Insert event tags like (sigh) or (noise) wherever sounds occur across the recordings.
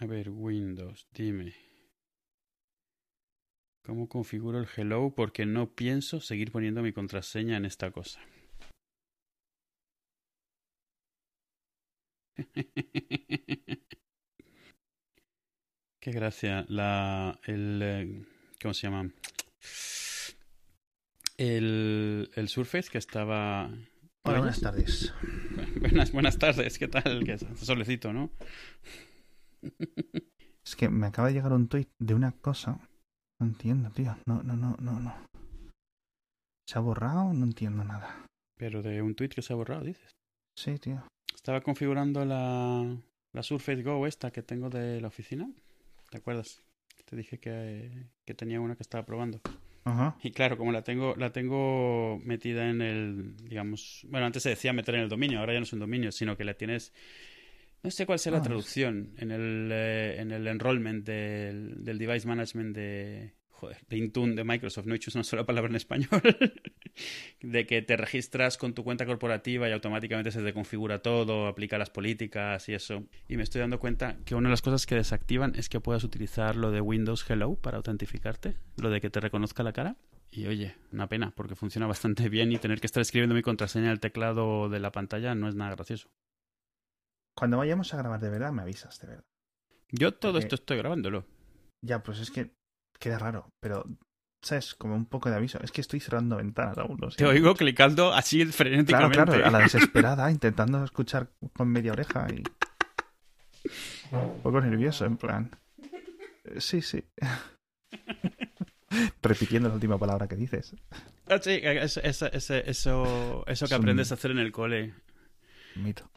A ver, Windows, dime. ¿Cómo configuro el hello? Porque no pienso seguir poniendo mi contraseña en esta cosa. (laughs) Qué gracia. La, el, eh, ¿Cómo se llama? El, el Surface que estaba... Hola, buenas tardes. (laughs) Buenas, buenas tardes. ¿Qué tal? Que solecito, ¿no? Es que me acaba de llegar un tweet de una cosa. No entiendo, tío. No, no, no, no, no. ¿Se ha borrado? No entiendo nada. Pero de un tweet que se ha borrado, dices. Sí, tío. Estaba configurando la, la Surface Go esta que tengo de la oficina. ¿Te acuerdas? Te dije que, que tenía una que estaba probando. Ajá. Y claro, como la tengo, la tengo metida en el, digamos, bueno, antes se decía meter en el dominio, ahora ya no es un dominio, sino que la tienes, no sé cuál sea la Ah, traducción, en el, eh, en el enrollment del, del device management de, joder, de Intune de Microsoft, no he hecho una sola palabra en español, (laughs) de que te registras con tu cuenta corporativa y automáticamente se te configura todo, aplica las políticas y eso. Y me estoy dando cuenta que una de las cosas que desactivan es que puedas utilizar lo de Windows Hello para autentificarte, lo de que te reconozca la cara. Y oye, una pena, porque funciona bastante bien y tener que estar escribiendo mi contraseña en el teclado de la pantalla no es nada gracioso. Cuando vayamos a grabar de verdad, me avisas, de verdad. Yo todo Porque- esto estoy grabándolo. Ya, pues es que queda raro, pero, ¿sabes? Como un poco de aviso. Es que estoy cerrando ventanas aún. lo Te oigo clicando así Claro, frenéticamente. claro, a la desesperada, (laughs) intentando escuchar con media oreja y. Un poco nervioso, en plan. eh, Sí, sí. (laughs) Repitiendo la última palabra que dices. Ah, sí, eso, eso, eso, que aprendes a hacer en el cole. Mito.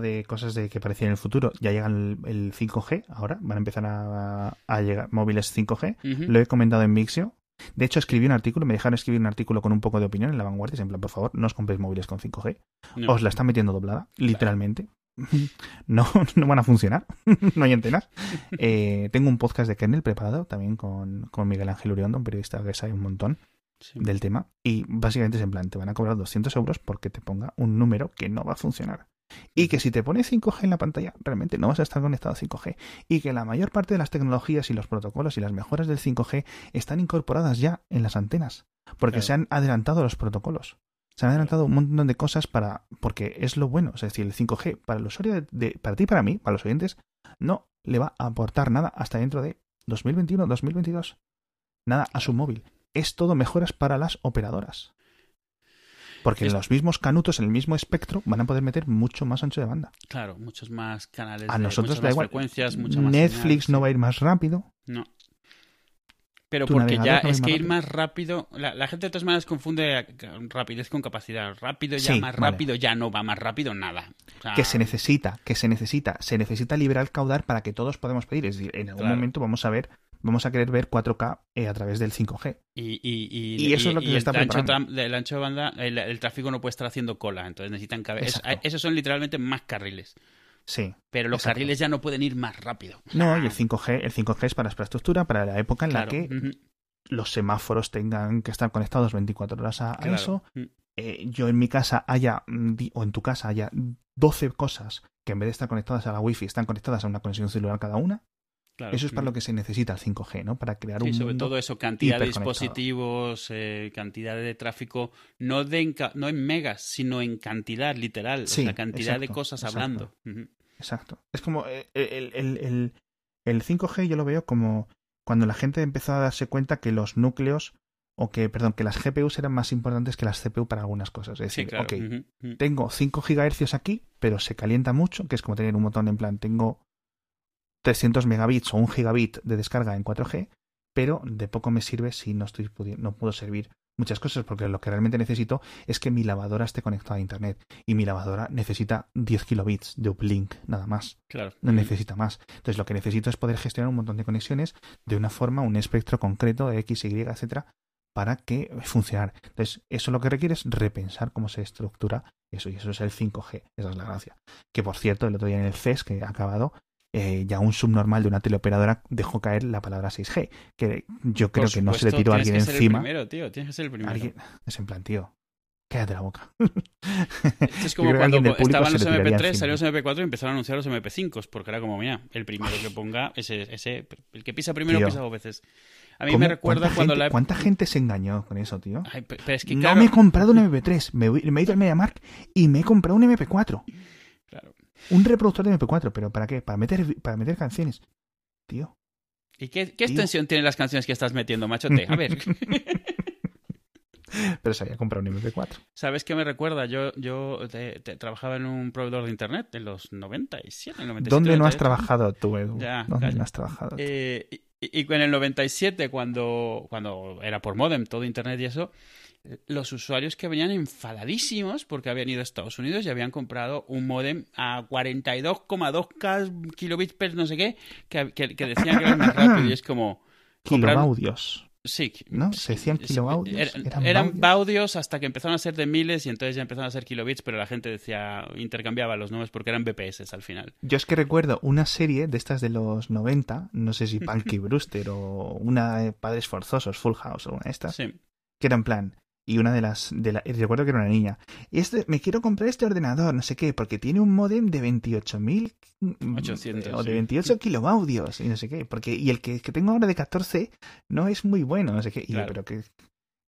De cosas de que parecían en el futuro, ya llega el, el 5G ahora, van a empezar a, a llegar móviles 5G. Ujú. Lo he comentado en Mixio. De hecho, escribí un artículo, me dejaron escribir un artículo con un poco de opinión en la vanguardia, en plan, por favor, no os compréis móviles con 5G. No. Os la están metiendo doblada, literalmente. (laughs) No, no van a funcionar, (laughs) no hay antenas. (laughs) Eh, tengo un podcast de kernel preparado también con, con Miguel Ángel Uriondo, un periodista que sabe un montón Sí. del tema. Y básicamente es en plan, te van a cobrar 200 euros porque te ponga un número que no va a funcionar. Y que si te pone 5G en la pantalla, realmente no vas a estar conectado a 5G. Y que la mayor parte de las tecnologías y los protocolos y las mejoras del 5G están incorporadas ya en las antenas. Porque Claro. se han adelantado los protocolos. Se han adelantado un montón de cosas para. porque es lo bueno. Es decir, el 5G para el usuario de, de- para ti y para mí, para los oyentes, no le va a aportar nada hasta dentro de 2021, 2022. Nada a su móvil. Es todo mejoras para las operadoras. Porque Es- los mismos canutos en el mismo espectro van a poder meter mucho más ancho de banda. Claro, muchos más canales. A de- nosotros da más igual. frecuencias, mucha más Netflix no va a ir más rápido. No. Pero porque ya no es que ir más rápido. La, la gente de todas maneras confunde rapidez con capacidad. Rápido ya, Sí, más vale. rápido ya no va más rápido nada. O sea, Que se necesita, que se necesita, se necesita liberar caudal para que todos podamos pedir. Es decir, en algún Claro. momento vamos a ver, vamos a querer ver 4K eh, a través del 5G. Y, y, y, Y eso es lo que se el está preparando. el ancho de banda, el, el tráfico no puede estar haciendo cola, entonces necesitan cabe- es- Exacto. esos son literalmente más carriles. Sí. Pero los Exacto. carriles ya no pueden ir más rápido. No, y el 5G, el 5G es para infraestructura, para la época en Claro. la que los semáforos tengan que estar conectados 24 horas a, claro. eso. Mm, eh, yo en mi casa haya, mm, o en tu casa haya 12 cosas que en vez de estar conectadas a la wifi están conectadas a una conexión celular cada una. Claro, Eso es para lo que se necesita el 5G, ¿no? Para crear Sí, un sobre mundo todo eso, cantidad de dispositivos, eh, cantidad de tráfico, no, de en ca- no en megas, sino en cantidad literal, Sí, o sea, cantidad de cosas exacto. hablando. Exacto. Es como eh, el, el, el, el 5G yo lo veo como cuando la gente empezó a darse cuenta que los núcleos, o que, perdón, que las GPUs eran más importantes que las CPU para algunas cosas. Es Sí, decir, claro. ok, tengo 5 GHz aquí, pero se calienta mucho, que es como tener un botón en plan, tengo 300 megabits o un gigabit de descarga en 4G, pero de poco me sirve si no estoy no puedo servir muchas cosas, porque lo que realmente necesito es que mi lavadora esté conectada a internet y mi lavadora necesita 10 kilobits de uplink, nada más Claro. no necesita más. Entonces lo que necesito es poder gestionar un montón de conexiones de una forma, un espectro concreto de X, Y, etcétera, para que funcionar. Entonces, eso lo que requiere es repensar cómo se estructura eso, y eso es el 5G, esa es la gracia. Que por cierto, el otro día en el CES, que ha acabado, eh, ya un subnormal de una teleoperadora dejó caer la palabra 6G, que yo creo que no se le tiró a alguien que ser el encima. primero, tío, tienes que ser el primero. Alguien- es en plan, tío. Cállate la boca. Esto es (laughs) como cuando estaban los MP3, salieron los MP4 y empezaron a anunciar los MP5, porque era como, mira, el primero que (sighs) ponga, ese, ese el que pisa primero pisa dos veces. A mí me recuerda cuando la... ¿Cuánta gente se engañó con eso, tío? pero es que, No me he comprado un MP3, me, me he ido al MediaMark y me he comprado un MP4. Claro. Un reproductor de MP4, pero ¿para qué? Para meter, para meter canciones. Tío. ¿Y qué, qué extensión tienen las canciones que estás metiendo, machote? A ver. (laughs) pero se había comprado un MP4. ¿Sabes qué me recuerda? Yo, yo trabajaba en un proveedor de internet en los 97, 97 ¿Dónde no has trabajado tú, Edu? Ya, ¿Dónde no has trabajado eh, y, en el 97, cuando, cuando era por modem, todo internet y eso, los usuarios que venían enfadadísimos porque habían ido a Estados Unidos y habían comprado un modem a 42,2K kilobits per no sé qué, que, que, decían que era más (coughs) rápido y es como... Comprar... Kilobaudios. Sí. ¿No? Se decían kilobaudios. eran, baudios hasta que empezaron a ser de miles y entonces ya empezaron a ser kilobits, pero la gente decía, intercambiaba los nombres porque eran BPS al final. Yo es que recuerdo una serie de estas de los 90, no sé si (laughs) Punky Brewster o una de Padres Forzosos, Full House o una de estas, sí. que era en plan, y una de las de la, recuerdo que era una niña y este me quiero comprar este ordenador no sé qué porque tiene un modem de 28.000 800 o de 28 kilobaudios y no sé qué porque y el que, que, tengo ahora de 14 no es muy bueno no sé qué y pero que,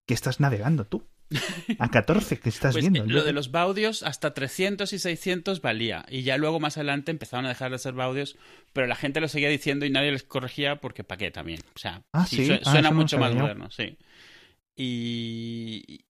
que estás navegando tú (laughs) a 14 que estás pues, viendo. Lo de los baudios hasta 300 y 600 valía. Y ya luego más adelante empezaron a dejar de ser baudios, pero la gente lo seguía diciendo y nadie les corregía porque ¿para qué también? O sea, ah, ¿sí? suena, ah, suena mucho más moderno, sí. Y,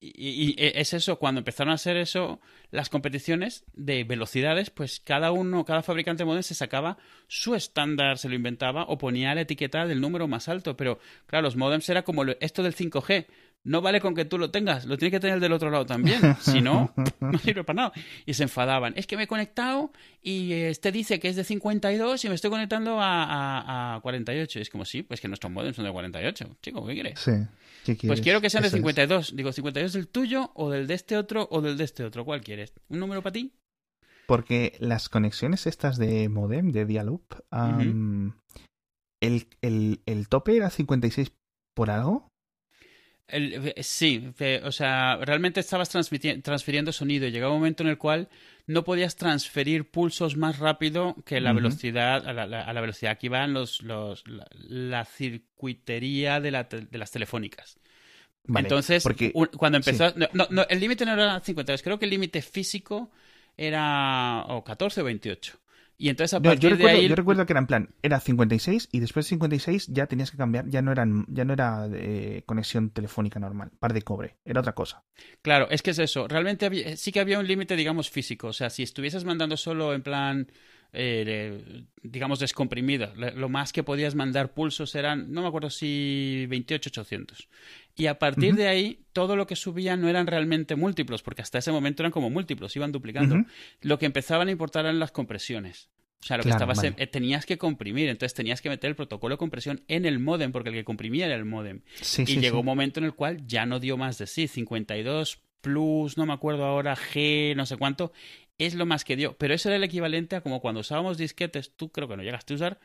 es eso, cuando empezaron a hacer eso, las competiciones de velocidades, pues cada uno, cada fabricante de modem se sacaba su estándar, se lo inventaba o ponía la etiqueta del número más alto. Pero claro, los modems era como esto del 5G. No vale con que tú lo tengas, lo tienes que tener del otro lado también. (laughs) Si no, (laughs) no sirve para nada. Y se enfadaban. Es que me he conectado y este dice que es de 52 y me estoy conectando a, a, 48. Y es como, sí, pues que nuestros modems son de 48. Chico, ¿qué quieres? Sí. Pues quiero que sean de 52. Digo, ¿52 del tuyo o del de este otro o del de este otro? ¿Cuál quieres? ¿Un número para ti? Porque las conexiones estas de modem, de dial-up, el, el, el tope era 56 por algo. El, sí, o sea, realmente estabas transfiriendo sonido. Llegaba un momento en el cual no podías transferir pulsos más rápido que la velocidad a la, velocidad que iban los, los la, circuitería de, de, las telefónicas. Entonces, cuando empezó, no, no, el límite no era 52, creo que el límite físico era o 14 o 28. Y entonces a partir yo, recuerdo, de ahí... yo recuerdo que era en plan, era 56 y después de 56 ya tenías que cambiar, ya no, eran, ya no era de conexión telefónica normal, par de cobre, era otra cosa. Claro, es que es eso, realmente sí que había un límite, digamos, físico, o sea, si estuvieses mandando solo en plan eh, digamos, descomprimida. Lo más que podías mandar pulsos eran, no me acuerdo si 28-800. Y a partir de ahí, todo lo que subía no eran realmente múltiplos, porque hasta ese momento eran como múltiplos, iban duplicando. Lo que empezaban a importar eran las compresiones. O sea, lo que estabas eh, tenías que comprimir, entonces tenías que meter el protocolo de compresión en el modem, porque el que comprimía era el modem. y llegó un momento en el cual ya no dio más de sí, 52 plus, no me acuerdo ahora, G, no sé cuánto, es lo más que dio. Pero eso era el equivalente a como cuando usábamos disquetes, tú creo que no llegaste a usar,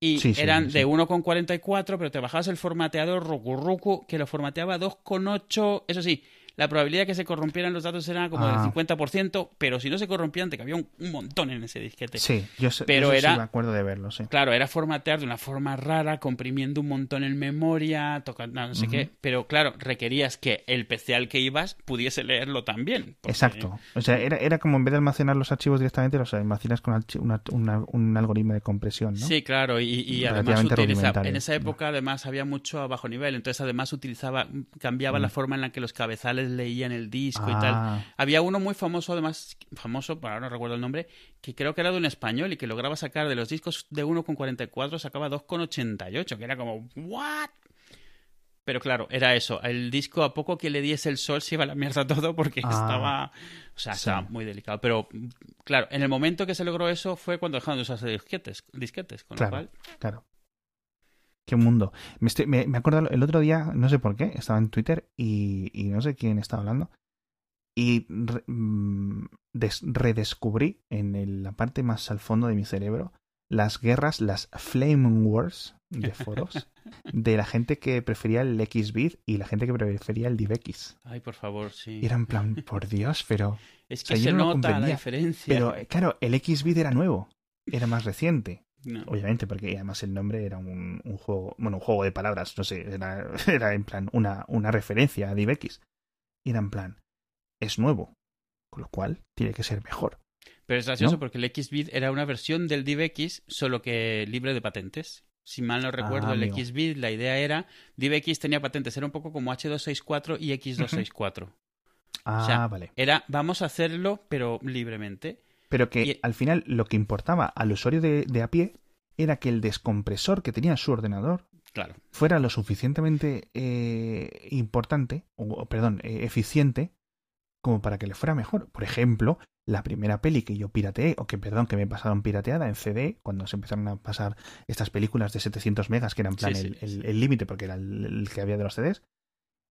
y eran de 1,44, pero te bajabas el formateador Roku que lo formateaba 2,8, eso sí, la probabilidad de que se corrompieran los datos era como del 50%, ah. pero si no se corrompían te cabía un, montón en ese disquete. Sí, yo, sé, pero era, me acuerdo de verlo, sí. Claro, era formatear de una forma rara, comprimiendo un montón en memoria, tocando no sé qué, pero claro, requerías que el PC al que ibas pudiese leerlo también. Exacto. O sea, era, era como en vez de almacenar los archivos directamente, los almacenas con un algoritmo de compresión, ¿no? Sí, claro, y, además utilizaba, en esa época además había mucho a bajo nivel, entonces además utilizaba, cambiaba la forma en la que los cabezales leían el disco y tal. Ah. Había uno muy famoso, además, famoso, ahora no recuerdo el nombre, que creo que era de un español y que lograba sacar de los discos de 1,44, sacaba 2,88, que era como, ¿what? Pero claro, era eso. El disco, a poco que le diese el sol, se iba a la mierda todo porque ah. estaba. O sea, estaba muy delicado. Pero, claro, en el momento que se logró eso fue cuando dejaron de usarse disquetes, disquetes con lo cual. Claro. Qué mundo. Me, me, acuerdo el otro día, no sé por qué, estaba en Twitter y, no sé quién estaba hablando. Y mm, redescubrí en la parte más al fondo de mi cerebro las guerras, las Flame Wars de foros. (laughs) de la gente que prefería el XBit y la gente que prefería el DivX. Ay, por favor, sí. Y era en plan, por Dios, pero... Es o que sea, yo se no nota la diferencia. Pero, claro, el XBit era nuevo, era más reciente. No. Obviamente, porque además el nombre era un, un juego, bueno, un juego de palabras, no sé, era, (laughs) era en plan una, una referencia a DivX. Y era en plan, es nuevo, con lo cual tiene que ser mejor. Pero es gracioso ¿No? porque el XBit era una versión del DivX, solo que libre de patentes. Si mal no recuerdo, Ah, el amigo. XBit, la idea era, DivX tenía patentes, era un poco como H264 y X264. Ah, sea, vale. Era, vamos a hacerlo, pero libremente. Pero que y- al final lo que importaba al usuario de, de a pie era que el descompresor que tenía su ordenador Claro. fuera lo suficientemente eh, importante, o, perdón, eh, eficiente, como para que le fuera mejor. Por ejemplo, la primera peli que yo pirateé, o que, perdón, que me pasaron pirateada en CD, cuando se empezaron a pasar estas películas de 700 megas, que eran plan Sí, sí, el- el sí. el límite, porque era el, el que había de los CDs,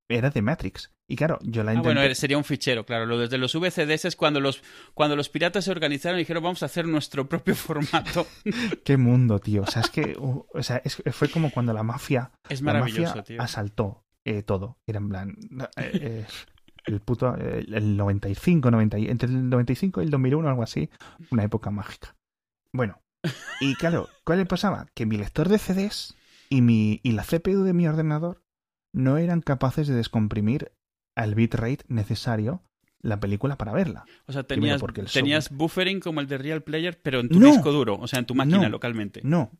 era de Matrix. Y claro, yo la Ah, intenté... bueno, sería un fichero, claro. Lo desde los VCDs es cuando los, cuando los piratas se organizaron y dijeron vamos a hacer nuestro propio (laughs) formato. (laughs) Qué mundo, tío. O sea, es que (laughs) uh, o sea, es- fue como cuando la mafia Es La maravilloso, mafia tío. asaltó eh, todo. Era en plan. eh, eh, el puto. el 95, 90, y- entre el 95 y el 2001, algo así. Una época mágica. Bueno. Y claro, ¿cuál le pasaba? Que mi lector de CDs y, mi, y la CPU de mi ordenador no eran capaces de descomprimir al bitrate necesario la película para verla. O sea, tenías, porque el tenías buffering como el de Real Player, pero en tu No. disco duro, o sea, en tu máquina No. localmente. No.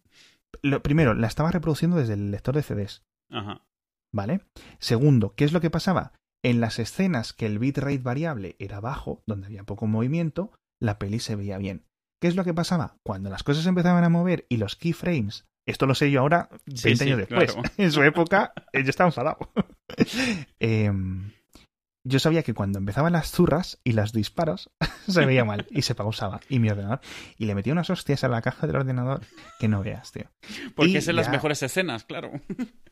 Lo, primero, la estaba reproduciendo desde el lector de CDs. Ajá. ¿Vale? Segundo, ¿qué es lo que pasaba? En las escenas que el bitrate variable era bajo, donde había poco movimiento, la peli se veía bien. ¿Qué es lo que pasaba? Cuando las cosas empezaban a mover y los keyframes, esto lo sé yo ahora, 20 Sí, sí, años después, claro. (laughs) en su época eh, yo estaba enfadado. (laughs) Em, yo sabía que cuando empezaban las zurras y los disparos (laughs) se veía mal y se pausaba. Y mi ordenador. Y le metí unas hostias a la caja del ordenador que no veas, tío. Porque es en las mejores escenas, claro.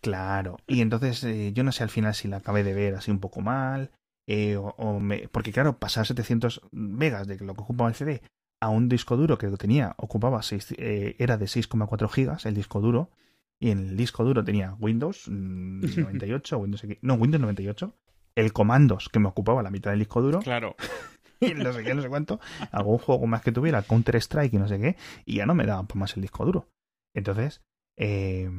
Claro, y entonces eh, yo no sé al final si la acabé de ver así un poco mal, eh, o, o me- porque claro, pasar 700 megas de lo que ocupaba el CD a un disco duro que lo tenía, ocupaba seis- eh, era de 6,4 gigas el disco duro, y en el disco duro tenía Windows mm, (laughs) 98, Windows X- no, Windows 98, el comandos que me ocupaba la mitad del disco duro, Claro. (laughs) y no sé qué, no sé cuánto, algún juego más que tuviera, Counter Strike y no sé qué, y ya no me daba más el disco duro. Entonces, eh,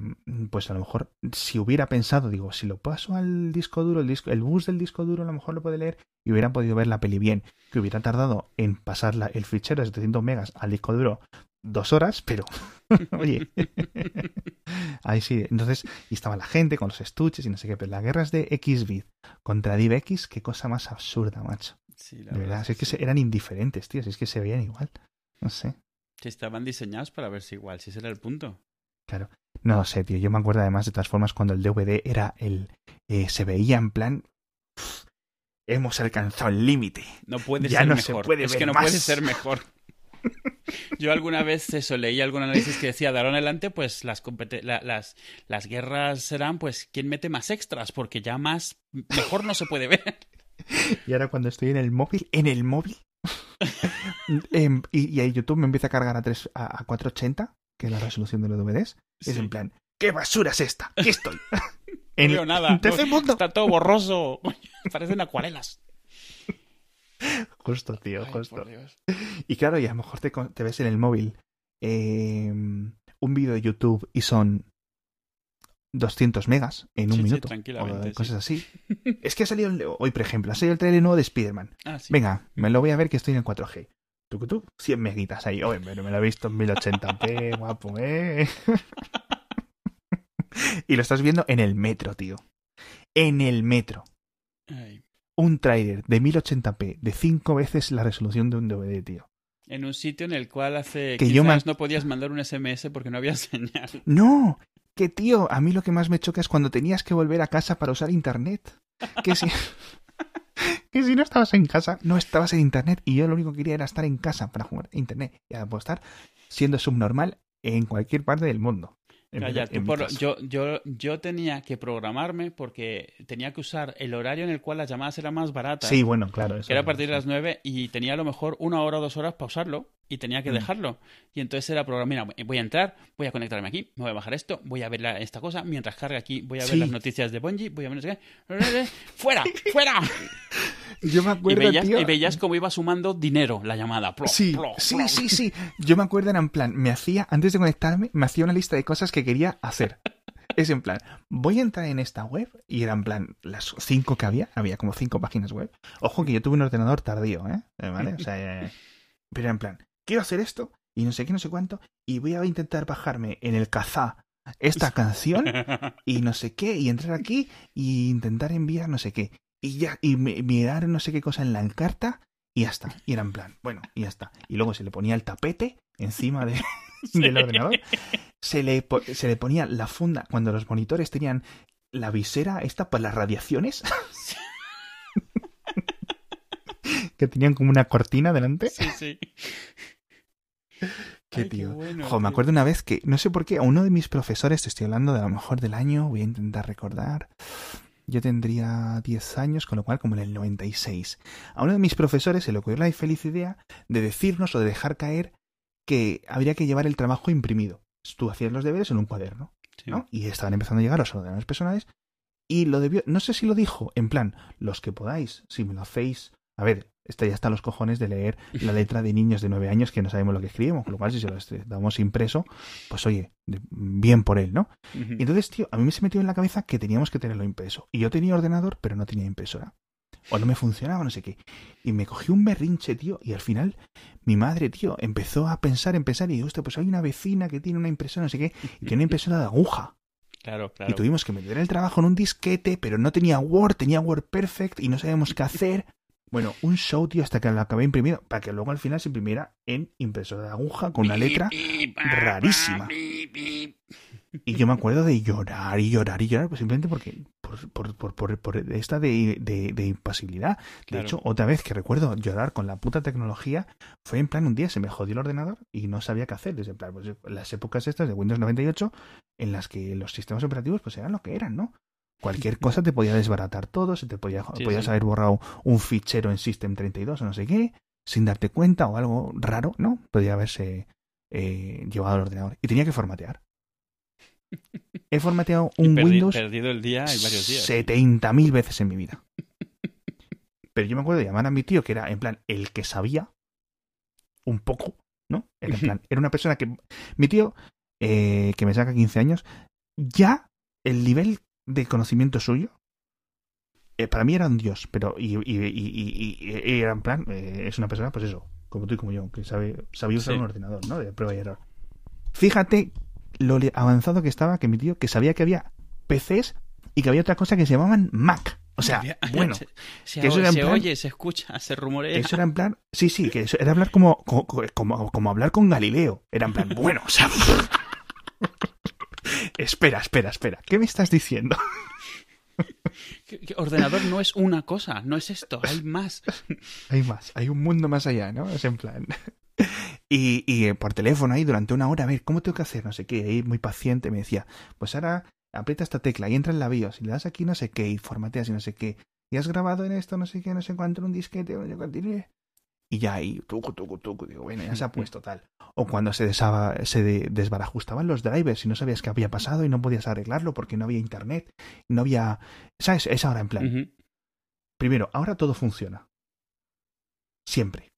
pues a lo mejor, si hubiera pensado, digo, si lo paso al disco duro, el, disco, el bus del disco duro a lo mejor lo puede leer y hubiera podido ver la peli bien, que hubiera tardado en pasar la- el fichero de 700 megas al disco duro dos horas, pero, (laughs) oye, (laughs) ahí sí, entonces, y estaba la gente con los estuches y no sé qué, pero las guerras de XBit contra DivX, qué cosa más absurda, macho. Sí, la De verdad, si es que sí. eran indiferentes, tío, si es que se veían igual. No sé. Que estaban diseñados para verse igual, si ese era el punto. Claro. No lo sé, tío. Yo me acuerdo además de todas formas cuando el DVD era el. eh, se veía en plan. "Uf, hemos alcanzado el límite. No puede Ya ser no se mejor. puede es ver que no más. puede ser mejor. (laughs) Yo alguna vez eso leí algún análisis que decía de ahora en adelante pues las la- las las guerras serán pues quién mete más extras porque ya más mejor no se puede ver. (laughs) Y ahora cuando estoy en el móvil, en el móvil. (laughs) em, y, y ahí YouTube me empieza a cargar a, 3, a, a 480, que la resolución de los DVDs. Es Sí. en plan, ¿qué basura es esta? ¿Qué estoy? (laughs) No en veo nada. en mundo. Está todo borroso. (laughs) Parecen acuarelas. (laughs) Justo, tío, Ay, justo. Y claro, y a lo mejor te, ves en el móvil eh, un vídeo de YouTube y son 200 megas en un Sí, sí, minuto. tranquilamente, o cosas así. Es que ha salido, el- hoy por ejemplo, ha salido el trailer nuevo de Spider-Man. Ah, sí. Venga, me lo voy a ver que estoy en el 4G. Tú, tú, 100 meguitas ahí. Oye, pero me lo he visto en 1080p, (laughs) guapo, ¿eh? (laughs) y lo estás viendo en el metro, tío. En el metro. Ay. Un trailer de 1080p de 5 veces la resolución de un DVD, tío. En un sitio en el cual hace Que 15 yo años no podías mandar un SMS porque no había (laughs) señal. No, que tío, a mí lo que más me choca es cuando tenías que volver a casa para usar internet. Que si, que si no estabas en casa, no estabas en internet y yo lo único que quería era estar en casa para jugar a internet. Y estar siendo subnormal en cualquier parte del mundo. En Calla, en por- yo, yo, yo tenía que programarme porque tenía que usar el horario en el cual las llamadas eran más baratas. Sí, bueno, claro. eso era a partir de las 9 y tenía a lo mejor una hora o dos horas para usarlo. Y tenía que Mm. dejarlo. Y entonces era programa, mira, voy a entrar, voy a conectarme aquí, me voy a bajar esto, voy a ver la- esta cosa, mientras carga aquí, voy a ver Sí. las noticias de Bungie, voy a ver qué. (laughs) ¡Fuera! ¡Fuera! (laughs) Yo me Y acuerdo, veías, tío. y veías cómo iba sumando dinero la llamada. Plop, Sí, plop, sí, plop. sí, sí. Yo me acuerdo, era en plan, me hacía, antes de conectarme, me hacía una lista de cosas que quería hacer. (laughs) Es en plan, voy a entrar en esta web y era en plan, las cinco que había, había como cinco páginas web. Ojo que yo tuve un ordenador tardío, ¿eh? ¿Vale? O sea, eh, pero era en plan, quiero hacer esto y no sé qué, no sé cuánto, y voy a intentar bajarme en el Kazaa esta (laughs) canción y no sé qué, y entrar aquí y intentar enviar no sé qué. Y ya, y mi- mirar no sé qué cosa en la encarta y ya está. Y era en plan, bueno, y ya está. Y luego se le ponía el tapete encima de, (laughs) del ordenador. Se le, se le ponía la funda, cuando los monitores tenían la visera esta para las radiaciones, (laughs) que tenían como una cortina delante. Sí, sí. (laughs) Qué Ay, tío. bueno, Jo, me acuerdo una vez que, no sé por qué, a uno de mis profesores, te estoy hablando de a lo mejor del año, voy a intentar recordar. Yo tendría 10 años, con lo cual como en el 96. A uno de mis profesores se le ocurrió la infeliz idea de decirnos o de dejar caer que habría que llevar el trabajo imprimido. Tú hacías los deberes en un cuaderno, Sí. ¿no? Y estaban empezando a llegar los ordenadores personales y lo debió, no sé si lo dijo, en plan, los que podáis, si me lo hacéis. A ver, está ya están los cojones de leer (laughs) la letra de niños de nueve años que no sabemos lo que escribimos, con lo cual si se lo est- damos impreso, pues oye, bien por él, ¿no? Y entonces, tío, a mí me se metió en la cabeza que teníamos que tenerlo impreso. Y yo tenía ordenador, pero no tenía impresora. O no me funcionaba, no sé qué. Y me cogí un berrinche, tío, y al final mi madre, tío, empezó a pensar, en pensar, y digo, hostia, pues hay una vecina que tiene una impresora, no sé qué, y tiene una impresora de aguja. Claro, claro. Y tuvimos que meter el trabajo en un disquete, pero no tenía Word, tenía Word Perfect y no sabíamos qué hacer. Bueno, un show, tío, hasta que lo acabé imprimiendo, para que luego al final se imprimiera en impresora de aguja con una letra. rarísima. Y yo me acuerdo de llorar y llorar y llorar, pues simplemente porque por, por, por, por, por esta de, de, de impasibilidad. De Claro. hecho, otra vez que recuerdo llorar con la puta tecnología, fue en plan un día se me jodió el ordenador y no sabía qué hacer. Desde plan, pues, las épocas estas de Windows 98, en las que los sistemas operativos pues eran lo que eran, ¿no? Cualquier cosa te podía desbaratar todo, se te podía, Sí, podías sí. haber borrado un fichero en System 32 o no sé qué, sin darte cuenta o algo raro, ¿no? Podía haberse eh, llevado al ordenador. Y tenía que formatear. (laughs) He formateado un perdi- Windows perdido el día y varios días. 70.000 veces en mi vida. (laughs) Pero yo me acuerdo de llamar a mi tío, que era en plan el que sabía un poco, ¿no? Era en plan, era una persona que. Mi tío, eh, que me saca 15 años, ya el nivel de conocimiento suyo. eh, para mí era un dios, pero y, y, y- y- era en plan, eh, es una persona, pues eso, como tú y como yo, que sabe, sabía usar Sí. un ordenador, ¿no? De prueba y error. Fíjate lo avanzado que estaba que mi tío, que sabía que había PCs y que había otra cosa que se llamaban Mac. O sea, (laughs) bueno, se, se, que eso era en se plan- oye, se escucha, (laughs) se rumorea. eso era en plan, sí, sí, que eso era hablar como, como, como, como hablar con Galileo. Era en plan, (laughs) bueno, o sea... espera, espera, espera, ¿qué me estás diciendo? (laughs) Que ordenador no es una cosa, no es esto, hay más. Hay más, hay un mundo más allá, ¿no? Es en plan... (laughs) Y, y eh, por teléfono ahí durante una hora, a ver, ¿cómo tengo que hacer? No sé qué, ahí muy paciente me decía, pues ahora aprieta esta tecla y entra en la BIOS y le das aquí no sé qué y formateas y no sé qué. Y has grabado en esto no sé qué, no sé cuánto, en un disquete, no sé cuánto, y ya ahí, tucu, tucu, tucu, digo, bueno, ya se ha puesto tal. O cuando se, desaba, se de- desbarajustaban los drivers y no sabías qué había pasado y no podías arreglarlo porque no había internet, no había... ¿Sabes? Es ahora en plan, primero, ahora todo funciona. Siempre.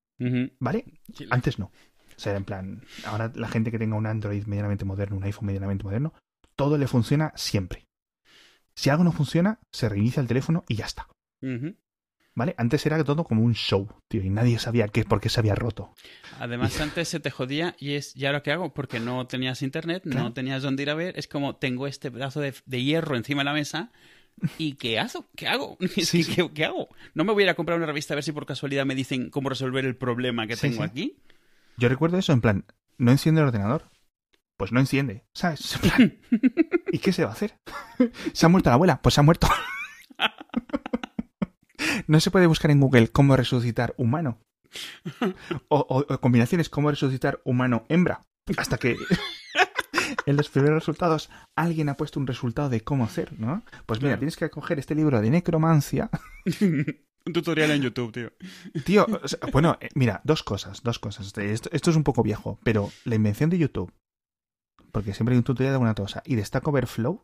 ¿vale? Antes no. O sea, en plan, ahora la gente que tenga un Android medianamente moderno, un iPhone medianamente moderno, todo le funciona siempre. Si algo no funciona, se reinicia el teléfono y ya está. ¿Vale? Antes era todo como un show, tío, y nadie sabía qué, por qué se había roto. Además, (laughs) antes se te jodía y es, ¿ya lo que hago? Porque no tenías internet, Claro. no tenías dónde ir a ver. Es como, tengo este pedazo de, de hierro encima de la mesa. ¿Y qué hago? ¿Qué hago? (laughs) Sí. ¿qué, qué hago? No me voy a ir a comprar una revista a ver si por casualidad me dicen cómo resolver el problema que Sí, tengo sí. aquí. Yo recuerdo eso, en plan, ¿no enciende el ordenador? Pues no enciende, ¿sabes? En plan, (laughs) ¿Y qué se va a hacer? ¿Se ha muerto la abuela? Pues se ha muerto. No se puede buscar en Google cómo resucitar humano. (laughs) O, o- o combinaciones cómo resucitar humano hembra. Hasta que (laughs) en los primeros resultados alguien ha puesto un resultado de cómo hacer, ¿no? Pues mira, Claro. tienes que coger este libro de necromancia (laughs) Un tutorial en YouTube, tío. Tío, o sea, bueno, eh, mira, dos cosas, dos cosas. Esto, esto es un poco viejo, pero la invención de YouTube, porque siempre hay un tutorial de alguna cosa, y de Stack Overflow,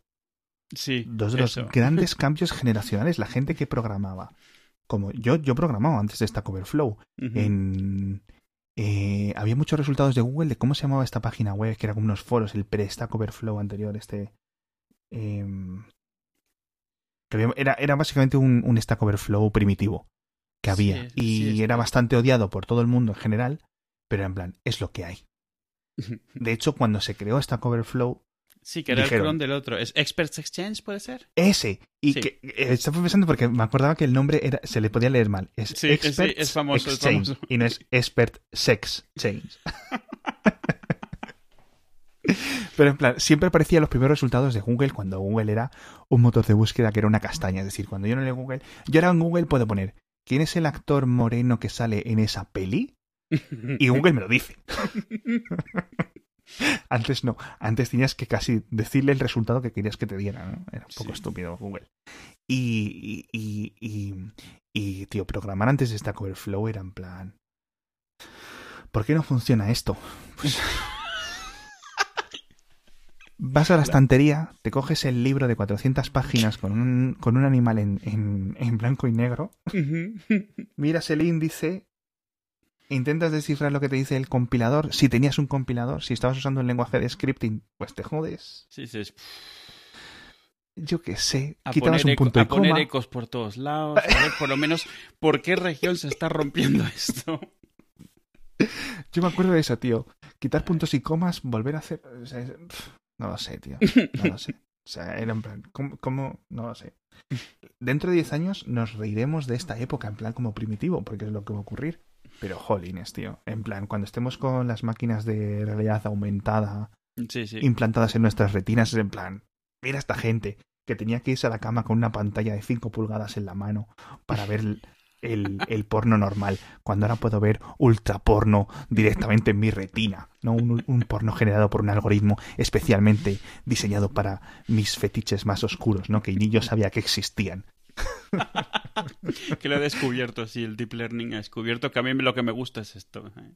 Sí. dos de los eso. grandes (laughs) cambios generacionales. La gente que programaba, como yo, yo programaba antes de Stack Overflow, Ujú. en... eh, había muchos resultados de Google de cómo se llamaba esta página web, que era como unos foros, el pre-Stack Overflow anterior, este... em, que había- era, era básicamente un, un Stack Overflow primitivo que había. Sí, y sí, era bastante odiado por todo el mundo en general, pero en plan, es lo que hay. (laughs) De hecho, cuando se creó Stack Overflow, Sí, que era dijeron- el clon del otro. ¿Es Experts Exchange, puede ser? ese, y Sí. que eh, estaba pensando porque me acordaba que el nombre era, se le podía leer mal. Es Sí, Experts es famoso, es Exchange famoso. y no es Expert Sex Change. (laughs) Pero en plan, siempre aparecían los primeros resultados de Google cuando Google era un motor de búsqueda que era una castaña. Es decir, cuando yo no leo Google, yo ahora en Google puedo poner ¿quién es el actor moreno que sale en esa peli? (laughs) Y Google me lo dice. (laughs) (laughs) Antes no, antes tenías que casi decirle el resultado que querías que te diera, ¿no? Era un poco Sí. estúpido Google. Y, y, y, y, y, tío, programar antes de Stack Overflow era en plan... ¿Por qué no funciona esto? Pues... (laughs) Vas a la estantería, te coges el libro de 400 páginas con un, con un animal en, en, en blanco y negro, miras el índice, intentas descifrar lo que te dice el compilador. Si tenías un compilador, si estabas usando un lenguaje de scripting, pues te jodes. Sí, sí. es- Yo qué sé, A quitabas un eco- punto y a poner coma. ecos por todos lados. A ver, (laughs) por lo menos, ¿por qué región se está rompiendo (laughs) esto? Yo me acuerdo de eso, tío. Quitar puntos y comas, volver a hacer. o sea, no lo sé, tío. No lo sé. O sea, era en plan, ¿cómo, cómo? No lo sé. Dentro de 10 años nos reiremos de esta época, en plan como primitivo, porque es lo que va a ocurrir. Pero jolines, tío. En plan, cuando estemos con las máquinas de realidad aumentada Sí, sí. implantadas en nuestras retinas, es en plan, mira esta gente que tenía que irse a la cama con una pantalla de 5 pulgadas en la mano para ver el, el- el porno normal, cuando ahora puedo ver ultra porno directamente en mi retina, ¿no? Un, un porno generado por un algoritmo especialmente diseñado para mis fetiches más oscuros, ¿no? Que ni yo sabía que existían. (laughs) (laughs) Que lo he descubierto, sí, el Deep Learning ha descubierto que a mí lo que me gusta es esto. ¿eh?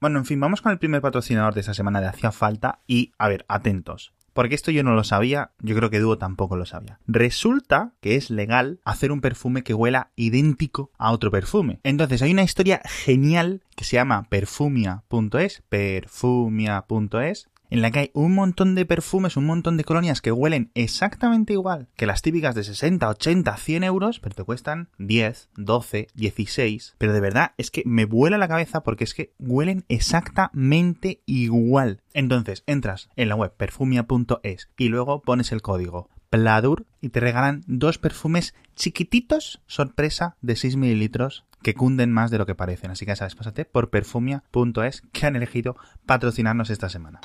Bueno, en fin, vamos con el primer patrocinador de esta semana de Hacía Falta y, a ver, atentos. Porque esto yo no lo sabía, yo creo que Duo tampoco lo sabía. Resulta que es legal hacer un perfume que huela idéntico a otro perfume. Entonces hay una historia genial que se llama perfumia.es, perfumia.es, en la que hay un montón de perfumes, un montón de colonias que huelen exactamente igual que las típicas de 60, 80, 100 euros, pero te cuestan 10, 12, 16. Pero de verdad es que me vuela la cabeza porque es que huelen exactamente igual. Entonces entras en la web perfumia.es y luego pones el código PLADUR y te regalan dos perfumes chiquititos, sorpresa, de 6 mililitros que cunden más de lo que parecen. Así que ya sabes, pásate por perfumia.es que han elegido patrocinarnos esta semana.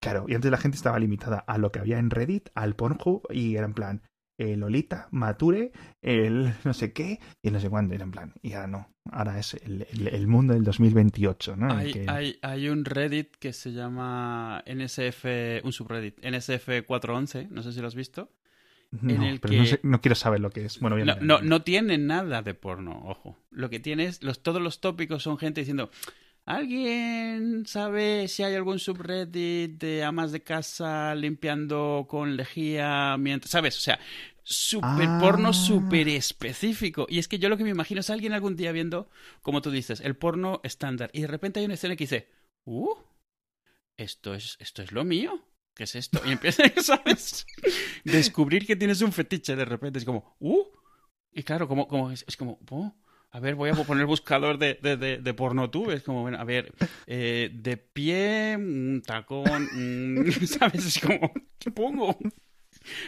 Claro, y antes la gente estaba limitada a lo que había en Reddit, al Pornhub, y era en plan, eh, Lolita, Mature, el (laughs) no sé qué, y no sé cuándo, era en plan, y ahora no, ahora es el, el- el mundo del 2028, ¿no? El Hay, que- hay, hay un Reddit que se llama NSF, un subreddit, NSF411, no sé si lo has visto. no, en el pero no, sé- no quiero saber lo que es. Bueno, No, no, no tiene nada de porno, ojo. Lo que tiene es, los, todos los tópicos son gente diciendo, ¿alguien sabe si hay algún subreddit de amas de casa limpiando con lejía mientras, ¿sabes? O sea, super Ah. porno súper específico. Y es que yo lo que me imagino es alguien algún día viendo, como tú dices, el porno estándar. Y de repente hay una escena que dice, ¡uh! Esto es, esto es lo mío. ¿Qué es esto? Y empieza, (laughs) ¿sabes? Descubrir que tienes un fetiche de repente. Es como, ¡uh! Y claro, como, como es, es como, oh, a ver, voy a poner buscador de, de, de, de pornotube. Es como, bueno, a ver, eh, de pie, un tacón, (laughs) ¿sabes? Es como, ¿qué pongo?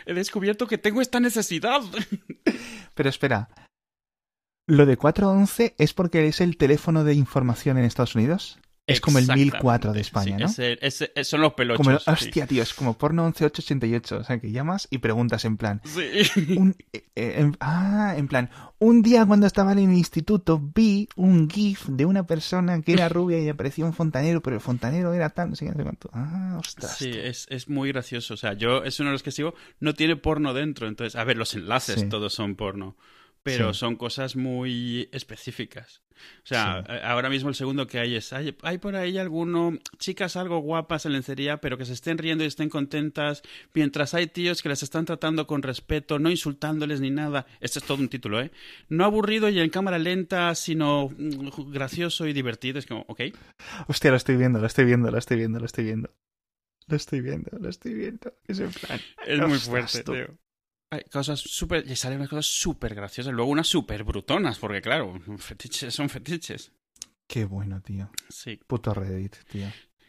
He descubierto que tengo esta necesidad. Pero espera, ¿lo de 411 es porque es el teléfono de información en Estados Unidos? Es como el Exactamente. 1004 de España, Sí, ¿no? ese- ese- ese- son los pelochos. Como el- sí. hostia, tío, es como porno 11888. O sea, que llamas y preguntas en plan. Sí. un- eh, eh, en- ah, en plan. Un día cuando estaba en el instituto vi un GIF de una persona que era rubia y aparecía un fontanero, pero el fontanero era tal, no sé qué, no sé cuánto. Ah, ostras. Sí, es, es muy gracioso. O sea, yo es uno de los que sigo, no tiene porno dentro. Entonces, a ver, los enlaces todos son porno. Pero Sí. son cosas muy específicas. O sea, Sí. ahora mismo el segundo que hay es, hay, hay por ahí alguno, chicas algo guapas en lencería, pero que se estén riendo y estén contentas, mientras hay tíos que las están tratando con respeto, no insultándoles ni nada. Este es todo un título, ¿eh? No aburrido y en cámara lenta, sino mm, gracioso y divertido. Es como, ok. Hostia, lo estoy viendo, lo estoy viendo, lo estoy viendo, lo estoy viendo. Lo estoy viendo, lo estoy viendo. Es en plan. Es muy fuerte, tío. Hay cosas súper. Y salen unas cosas súper graciosas. Luego unas súper brutonas, porque claro, fetiches son fetiches. Qué bueno, tío. Sí, Puto Reddit, tío.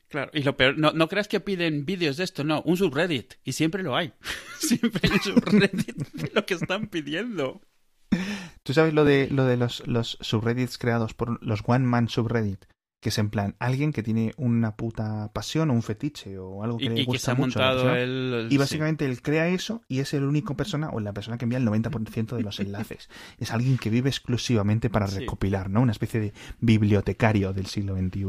claro. Y lo peor, no, no creas que piden vídeos de esto, no, un subreddit. Y siempre lo hay. (laughs) siempre hay un subreddit de lo que están pidiendo. ¿Tú sabes lo de, lo de los, los subreddits creados por los One Man Subreddit? Que es en plan, alguien que tiene una puta pasión o un fetiche o algo que Y, le y que gusta se ha mucho montado persona. el. Y básicamente él crea eso y es el único persona o la persona que envía el 90% de los enlaces. (laughs) es alguien que vive exclusivamente para Sí. recopilar, ¿no? Una especie de bibliotecario del siglo XXI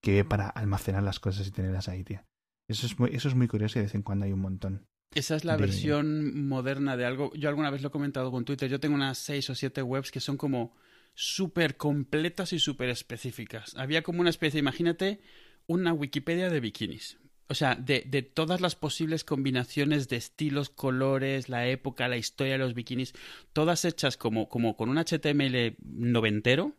que vive para almacenar las cosas y tenerlas ahí, tío. Eso es muy, eso es muy curioso y de vez en cuando hay un montón. Esa es la de- versión moderna de algo. Yo alguna vez lo he comentado con Twitter. Yo tengo unas seis o siete webs que son como súper completas y súper específicas. Había como una especie, imagínate, una Wikipedia de bikinis. O sea, de, todas las posibles combinaciones de estilos, colores, la época, la historia de los bikinis, todas hechas como, como con un HTML noventero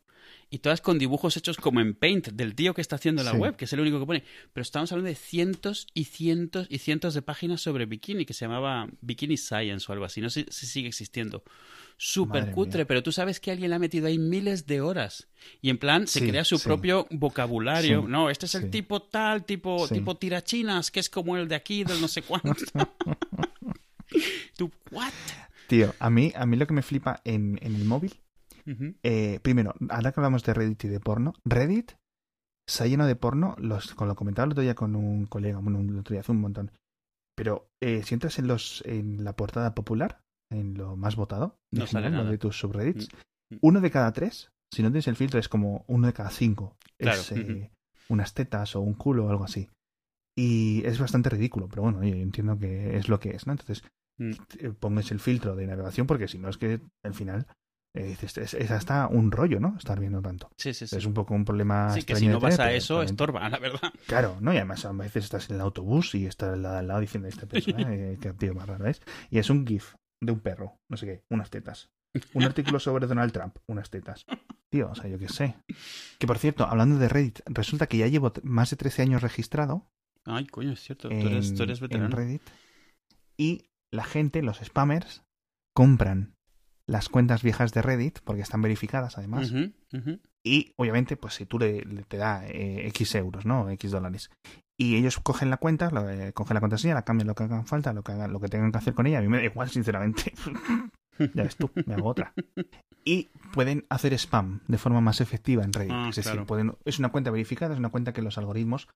y todas con dibujos hechos como en Paint del tío que está haciendo la Sí. web, que es el único que pone. Pero estamos hablando de cientos y cientos y cientos de páginas sobre bikini, que se llamaba Bikini Science o algo así. No sé si sigue existiendo. Súper cutre, mía. pero tú sabes que alguien le ha metido ahí miles de horas. Y en plan, se Sí, crea su sí. propio vocabulario. No, este es el tipo tal, tipo, tipo tirachinas, que es como el de aquí, del no sé cuánto. (laughs) tú, ¿what? Tío, a mí, a mí lo que me flipa en, en el móvil, Eh, primero, ahora que hablamos de Reddit y de porno, Reddit se ha lleno de porno, los, con lo comentaba el otro día con un colega, bueno, el otro día hace un montón. Pero eh, si entras en los en la portada popular, en lo más votado, No de sale general, lo nada. de tus subreddits, Mm. uno de cada tres, si no tienes el filtro, es como uno de cada cinco. Claro, Es eh, unas tetas o un culo o algo así. Y es bastante ridículo, pero bueno, yo entiendo que es lo que es, ¿no? Entonces, Mm. pongas el filtro de navegación porque si no es que al final eh, es, es hasta un rollo, ¿no? Estar viendo tanto. Sí, sí, sí. Es un poco un problema. Sí, que si no vas tener, a pero eso, estorba, la verdad. Claro, ¿no? Y además a veces estás en el autobús y está al lado, al lado diciendo esta persona, (laughs) eh, qué tío más raro es. Y es un GIF de un perro, no sé qué, unas tetas. Un artículo sobre Donald Trump, unas tetas. Tío, o sea, yo qué sé. Que por cierto, hablando de Reddit, resulta que ya llevo más de 13 años registrado Ay, coño, es cierto. Tú en, eres, tú eres en veterano. Reddit y la gente, los spammers, compran las cuentas viejas de Reddit porque están verificadas además. Y obviamente, pues si tú le, le- te da eh, X euros, ¿no? X dólares. Y ellos cogen la cuenta, lo, eh, cogen la contraseña, la cambian lo que hagan falta, lo que hagan, lo que tengan que hacer con ella. A mí me da igual, sinceramente. (laughs) ya ves tú, me hago otra. Y pueden hacer spam de forma más efectiva en Reddit. Ah, es decir, claro. pueden, es una cuenta verificada, es una cuenta que los algoritmos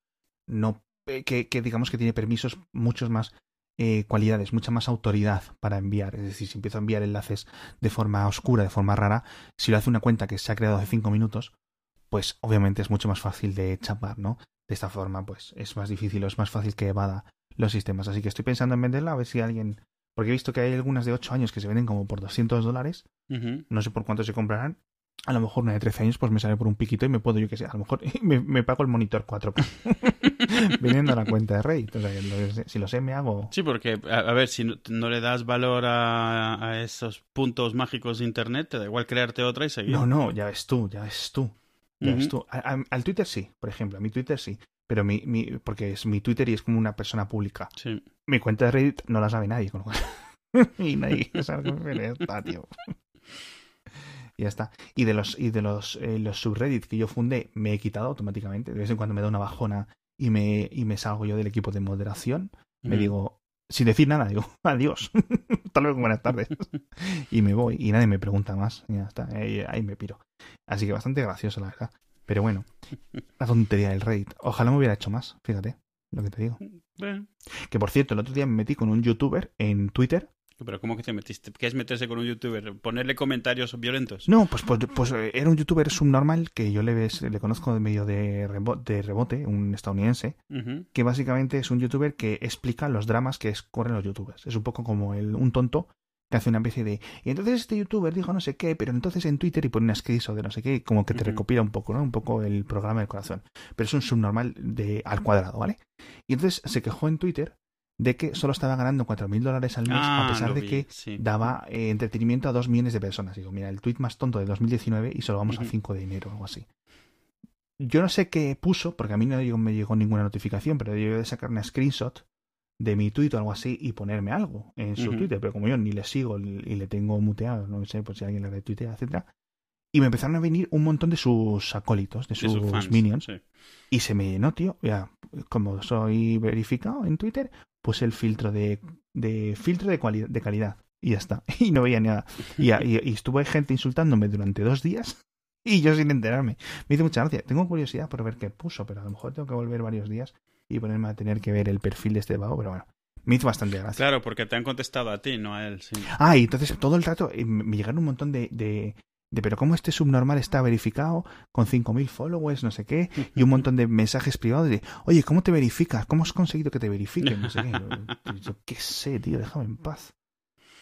no. eh, que, que digamos que tiene permisos muchos más eh, cualidades, mucha más autoridad para enviar. Es decir, si empiezo a enviar enlaces de forma oscura, de forma rara, si lo hace una cuenta que se ha creado hace cinco minutos, pues obviamente es mucho más fácil de chapar, ¿no? De esta forma, pues es más difícil o es más fácil que evada los sistemas. Así que estoy pensando en venderla a ver si alguien. Porque he visto que hay algunas de 8 años que se venden como por 200 dólares. No sé por cuánto se comprarán. A lo mejor una de 13 años pues me sale por un piquito y me puedo, yo que sé, a lo mejor (laughs) me, me pago el monitor 4K. (laughs) Viniendo a la cuenta de que lo- si lo sé, me hago. Sí, porque, a, a ver, si no, no le das valor a, a esos puntos mágicos de Internet, te da igual crearte otra y seguir. No, no, ya ves tú, ya ves tú. Ya ves Ujú. tú. A- al Twitter sí, por ejemplo. A mi Twitter sí. Pero mi, mi, porque es mi Twitter y es como una persona pública. Sí. Mi cuenta de Reddit no la sabe nadie, con lo cual. (laughs) y nadie sabe está, tío. Y ya está. Y de los, y de los, eh, los subreddits que yo fundé, me he quitado automáticamente. De vez en cuando me da una bajona y me, y me salgo yo del equipo de moderación. Me digo, sin decir nada, digo, (laughs) adiós. (laughs) Hasta luego, buenas tardes. y me voy y nadie me pregunta más. Y ya está. Ahí, ahí me piro. Así que bastante gracioso, la verdad. Pero bueno, la tontería del Reddit. Ojalá me hubiera hecho más, fíjate lo que te digo. Que por cierto, el otro día me metí con un youtuber en Twitter. Pero ¿cómo que te metiste? ¿Qué es meterse con un youtuber? ¿Ponerle comentarios violentos? No, pues, pues, pues eh, era un youtuber subnormal que yo le, ves, le conozco de medio de, rebote, de rebote un estadounidense, que básicamente es un youtuber que explica los dramas que corren los youtubers. Es un poco como el, un tonto que hace una especie de... Y entonces este youtuber dijo no sé qué, pero entonces en Twitter y pone una screenshot de no sé qué, como que te recopila un poco, ¿no? Un poco el programa del corazón. Pero es un subnormal de al cuadrado, ¿vale? Y entonces se quejó en Twitter de que solo estaba ganando 4.000 dólares al mes Ah, a pesar lo de vi, que sí. daba eh, entretenimiento a 2 millones de personas. Digo, mira, el tweet más tonto de 2019 y solo vamos a Ujú. 5 de enero o algo así. Yo no sé qué puso, porque a mí no me llegó ninguna notificación, pero yo de sacar una screenshot de mi tweet o algo así y ponerme algo en su. Twitter, pero como yo ni le sigo y le tengo muteado, no sé por si alguien le retuitea, etcétera. Y me empezaron a venir un montón de sus acólitos, de sus sus fans, minions, sí. y se me llenó, tío. Ya, como soy verificado en Twitter, puse el filtro de, de filtro de, de calidad. Y ya está. (laughs) Y no veía nada. Y, y, y estuvo gente insultándome durante dos días. (laughs) Y yo sin enterarme. Me hizo mucha gracia. Tengo curiosidad por ver qué puso, pero a lo mejor tengo que volver varios días y ponerme a tener que ver el perfil de este vago. Pero bueno, me hizo bastante gracia. Claro, porque te han contestado a ti, no a él, sí. Ah, y entonces todo el rato eh, me llegaron un montón de, de, de pero cómo este subnormal está verificado con 5.000 followers, no sé qué, y un montón de mensajes privados de, oye, ¿cómo te verificas? ¿Cómo has conseguido que te verifiquen? No sé qué. Yo, yo qué sé, tío, déjame en paz.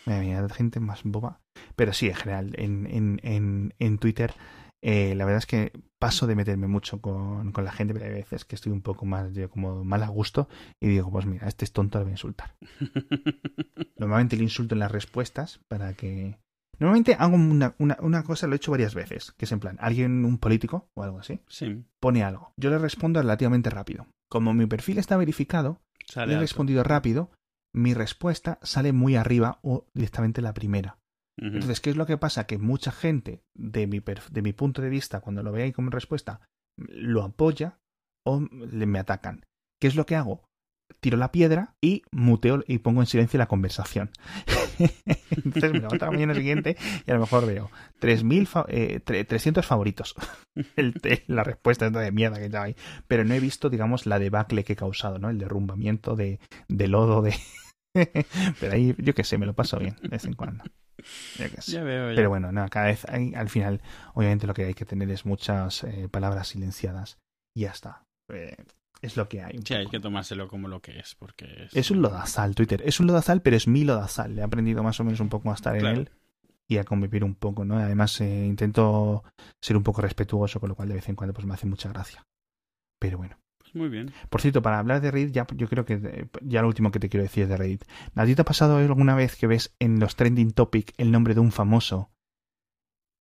Madre mía, gente más boba. Pero sí, en general, en, en, en, en Twitter, eh, la verdad es que paso de meterme mucho con, con la gente, pero hay veces que estoy un poco más, yo como mal a gusto, y digo, pues mira, este es tonto, le voy a insultar. (laughs) Normalmente le insulto en las respuestas para que... Normalmente hago una, una, una cosa, lo he hecho varias veces, que es en plan, alguien, un político o algo así, Sí, pone algo. Yo le respondo relativamente rápido. Como mi perfil está verificado, sale le he alto. respondido rápido, mi respuesta sale muy arriba o directamente la primera. Entonces, ¿qué es lo que pasa? Que mucha gente, de mi, de mi punto de vista, cuando lo ve ahí como respuesta, lo apoya o le, me atacan. ¿Qué es lo que hago? Tiro la piedra y muteo y pongo en silencio la conversación. (laughs) Entonces me levanto a la mañana siguiente y a lo mejor veo 3.000 fa- eh, tre- 300 favoritos. (laughs) El, la respuesta esta de mierda que estaba ahí. Pero no he visto, digamos, la debacle que he causado, ¿no? El derrumbamiento de, de lodo, de... (laughs) Pero ahí, yo qué sé, me lo paso bien de vez en cuando. Yo qué sé. Ya veo, ya. Pero bueno, no, cada vez hay, al final, obviamente lo que hay que tener es muchas eh, palabras silenciadas y ya está. Eh, es lo que hay. Sí, hay que tomárselo como lo que es, porque es... Es un lodazal, Twitter. Es un lodazal, pero es mi lodazal. Le he aprendido más o menos un poco a estar Claro. en él y a convivir un poco, ¿no? Además, eh, intento ser un poco respetuoso, con lo cual de vez en cuando pues me hace mucha gracia. Pero bueno. Pues muy bien. Por cierto, para hablar de Reddit, ya, yo creo que eh, ya lo último que te quiero decir es de Reddit. ¿A ti te ha pasado alguna vez que ves en los trending topic el nombre de un famoso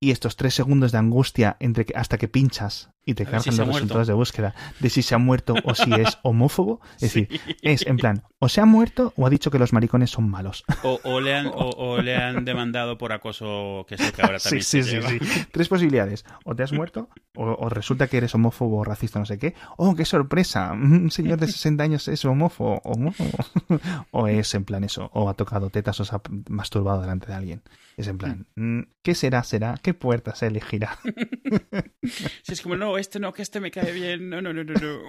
y estos tres segundos de angustia entre que, hasta que pinchas y te si cargan se los resultados de búsqueda de si se ha muerto o si es (laughs) homófobo? Es decir, es en plan, o se ha muerto o ha dicho que los maricones son malos. O, o le han, o, o le han demandado por acoso, que es lo que ahora (laughs) también sí, se sí, sí, lleva. sí. Tres posibilidades. O te has muerto, o, o resulta que eres homófobo o racista, no sé qué. Oh, qué sorpresa. Un señor de 60 años es homófobo. homófobo. (laughs) o es en plan eso. O ha tocado tetas o se ha masturbado delante de alguien. Es en plan, mm, ¿qué será? ¿Será? ¿Qué puerta se elegirá? Si es como, no, este no, que este me cae bien. No, no, no, no, no. (laughs)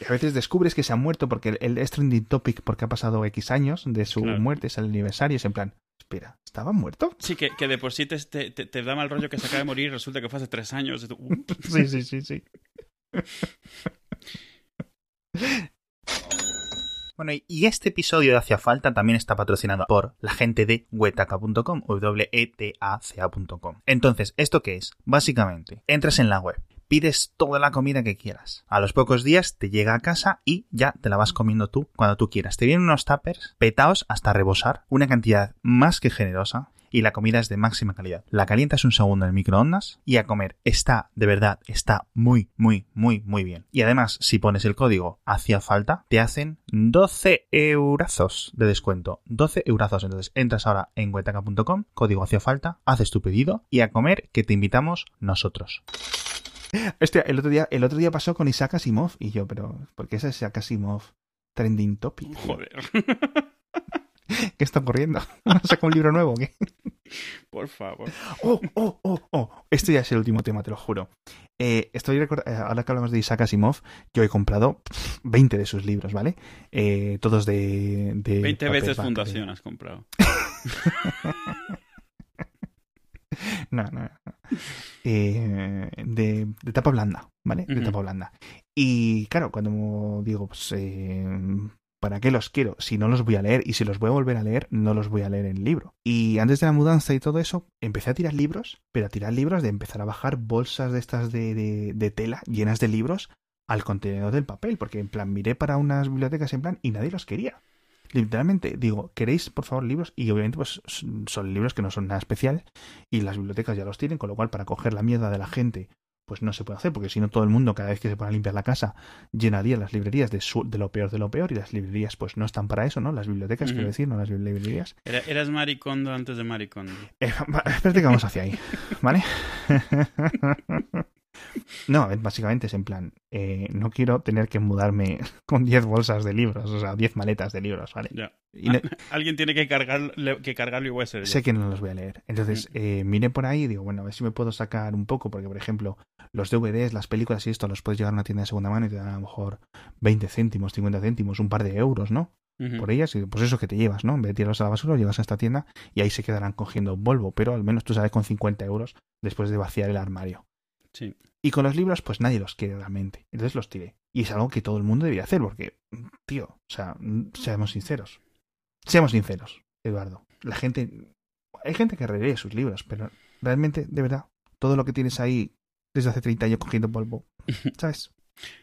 Y a veces descubres que se ha muerto porque el, el trending topic porque ha pasado X años de su Claro. muerte, es el aniversario. Es en plan, espera, ¿estaba muerto? Sí, que, que de por sí te, te, te- da mal rollo que se acaba de morir y resulta que fue hace tres años. Tú, (laughs) Sí, sí, sí, sí. (laughs) Bueno, y- este episodio de Hacia Falta también está patrocinado por la gente de wetaca.com, w-e-t-a-c-a.com. Entonces, ¿esto qué es? Básicamente, entras en la web, pides toda la comida que quieras. A los pocos días te llega a casa y ya te la vas comiendo tú cuando tú quieras. Te vienen unos tuppers petaos hasta rebosar, una cantidad más que generosa. Y la comida es de máxima calidad. La calientas un segundo en el microondas y a comer. Está, de verdad, está muy, muy, muy, muy bien. Y además, si pones el código hacía falta, te hacen 12 eurazos de descuento. 12 eurazos. Entonces entras ahora en huetaca.com, código hacía falta, haces tu pedido y a comer que te invitamos nosotros. Hostia, el otro día, el otro día pasó con Isaac Asimov y yo, pero ¿por qué es Isaac Asimov trending topic? joder. (laughs) ¿Qué está ocurriendo? (laughs) ¿Saca un libro nuevo qué? Por favor. ¡Oh, oh, oh, oh! Esto ya es el último tema, te lo juro. Eh, estoy eh, ahora que hablamos de Isaac Asimov, yo he comprado 20 de sus libros, ¿vale? Eh, todos de... de 20 veces Fundación has comprado. (laughs) no, no. no. Eh, de, de, tapa blanda, ¿vale? De tapa blanda. Y claro, cuando digo, pues, ¿para qué los quiero? Si no los voy a leer y si los voy a volver a leer, no los voy a leer en libro. Y antes de la mudanza y todo eso, empecé a tirar libros, pero a tirar libros de empezar a bajar bolsas de estas de, de, de tela llenas de libros al contenedor del papel, porque en plan miré para unas bibliotecas en plan y nadie los quería. Literalmente digo, ¿queréis por favor libros? Y obviamente pues son libros que no son nada especial y las bibliotecas ya los tienen, con lo cual para coger la mierda de la gente pues no se puede hacer, porque si no todo el mundo cada vez que se pone a limpiar la casa llenaría las librerías de, su, de lo peor de lo peor y las librerías pues no están para eso, ¿no? Las bibliotecas, uh -huh. quiero decir, no las librerías. Era, eras maricondo antes de maricondo. Eh, (laughs) espérate que vamos hacia ahí, ¿vale? (laughs) No, básicamente es en plan, eh, no quiero tener que mudarme (laughs) con 10 bolsas de libros, o sea, 10 maletas de libros, ¿vale? Ya. No... Alguien tiene que, cargar, que cargarlo y voy a ser. Sé que no los voy a leer. Entonces, eh, miré por ahí y digo, bueno, a ver si me puedo sacar un poco, porque, por ejemplo, los DVDs, las películas y esto, los puedes llevar a una tienda de segunda mano y te dan a lo mejor 20 céntimos, 50 céntimos, un par de euros, ¿no? Uh -huh. Por ellas, y pues eso que te llevas, ¿no? En vez de tirarlos a la basura, lo llevas a esta tienda y ahí se quedarán cogiendo polvo, pero al menos tú sales con 50 euros después de vaciar el armario. Sí. Y con los libros, pues nadie los quiere realmente. Entonces los tiré. Y es algo que todo el mundo debería hacer, porque, tío, o sea, seamos sinceros. Seamos sinceros, Eduardo. La gente. Hay gente que relee sus libros, pero realmente, de verdad, todo lo que tienes ahí desde hace 30 años cogiendo polvo, (laughs) ¿sabes?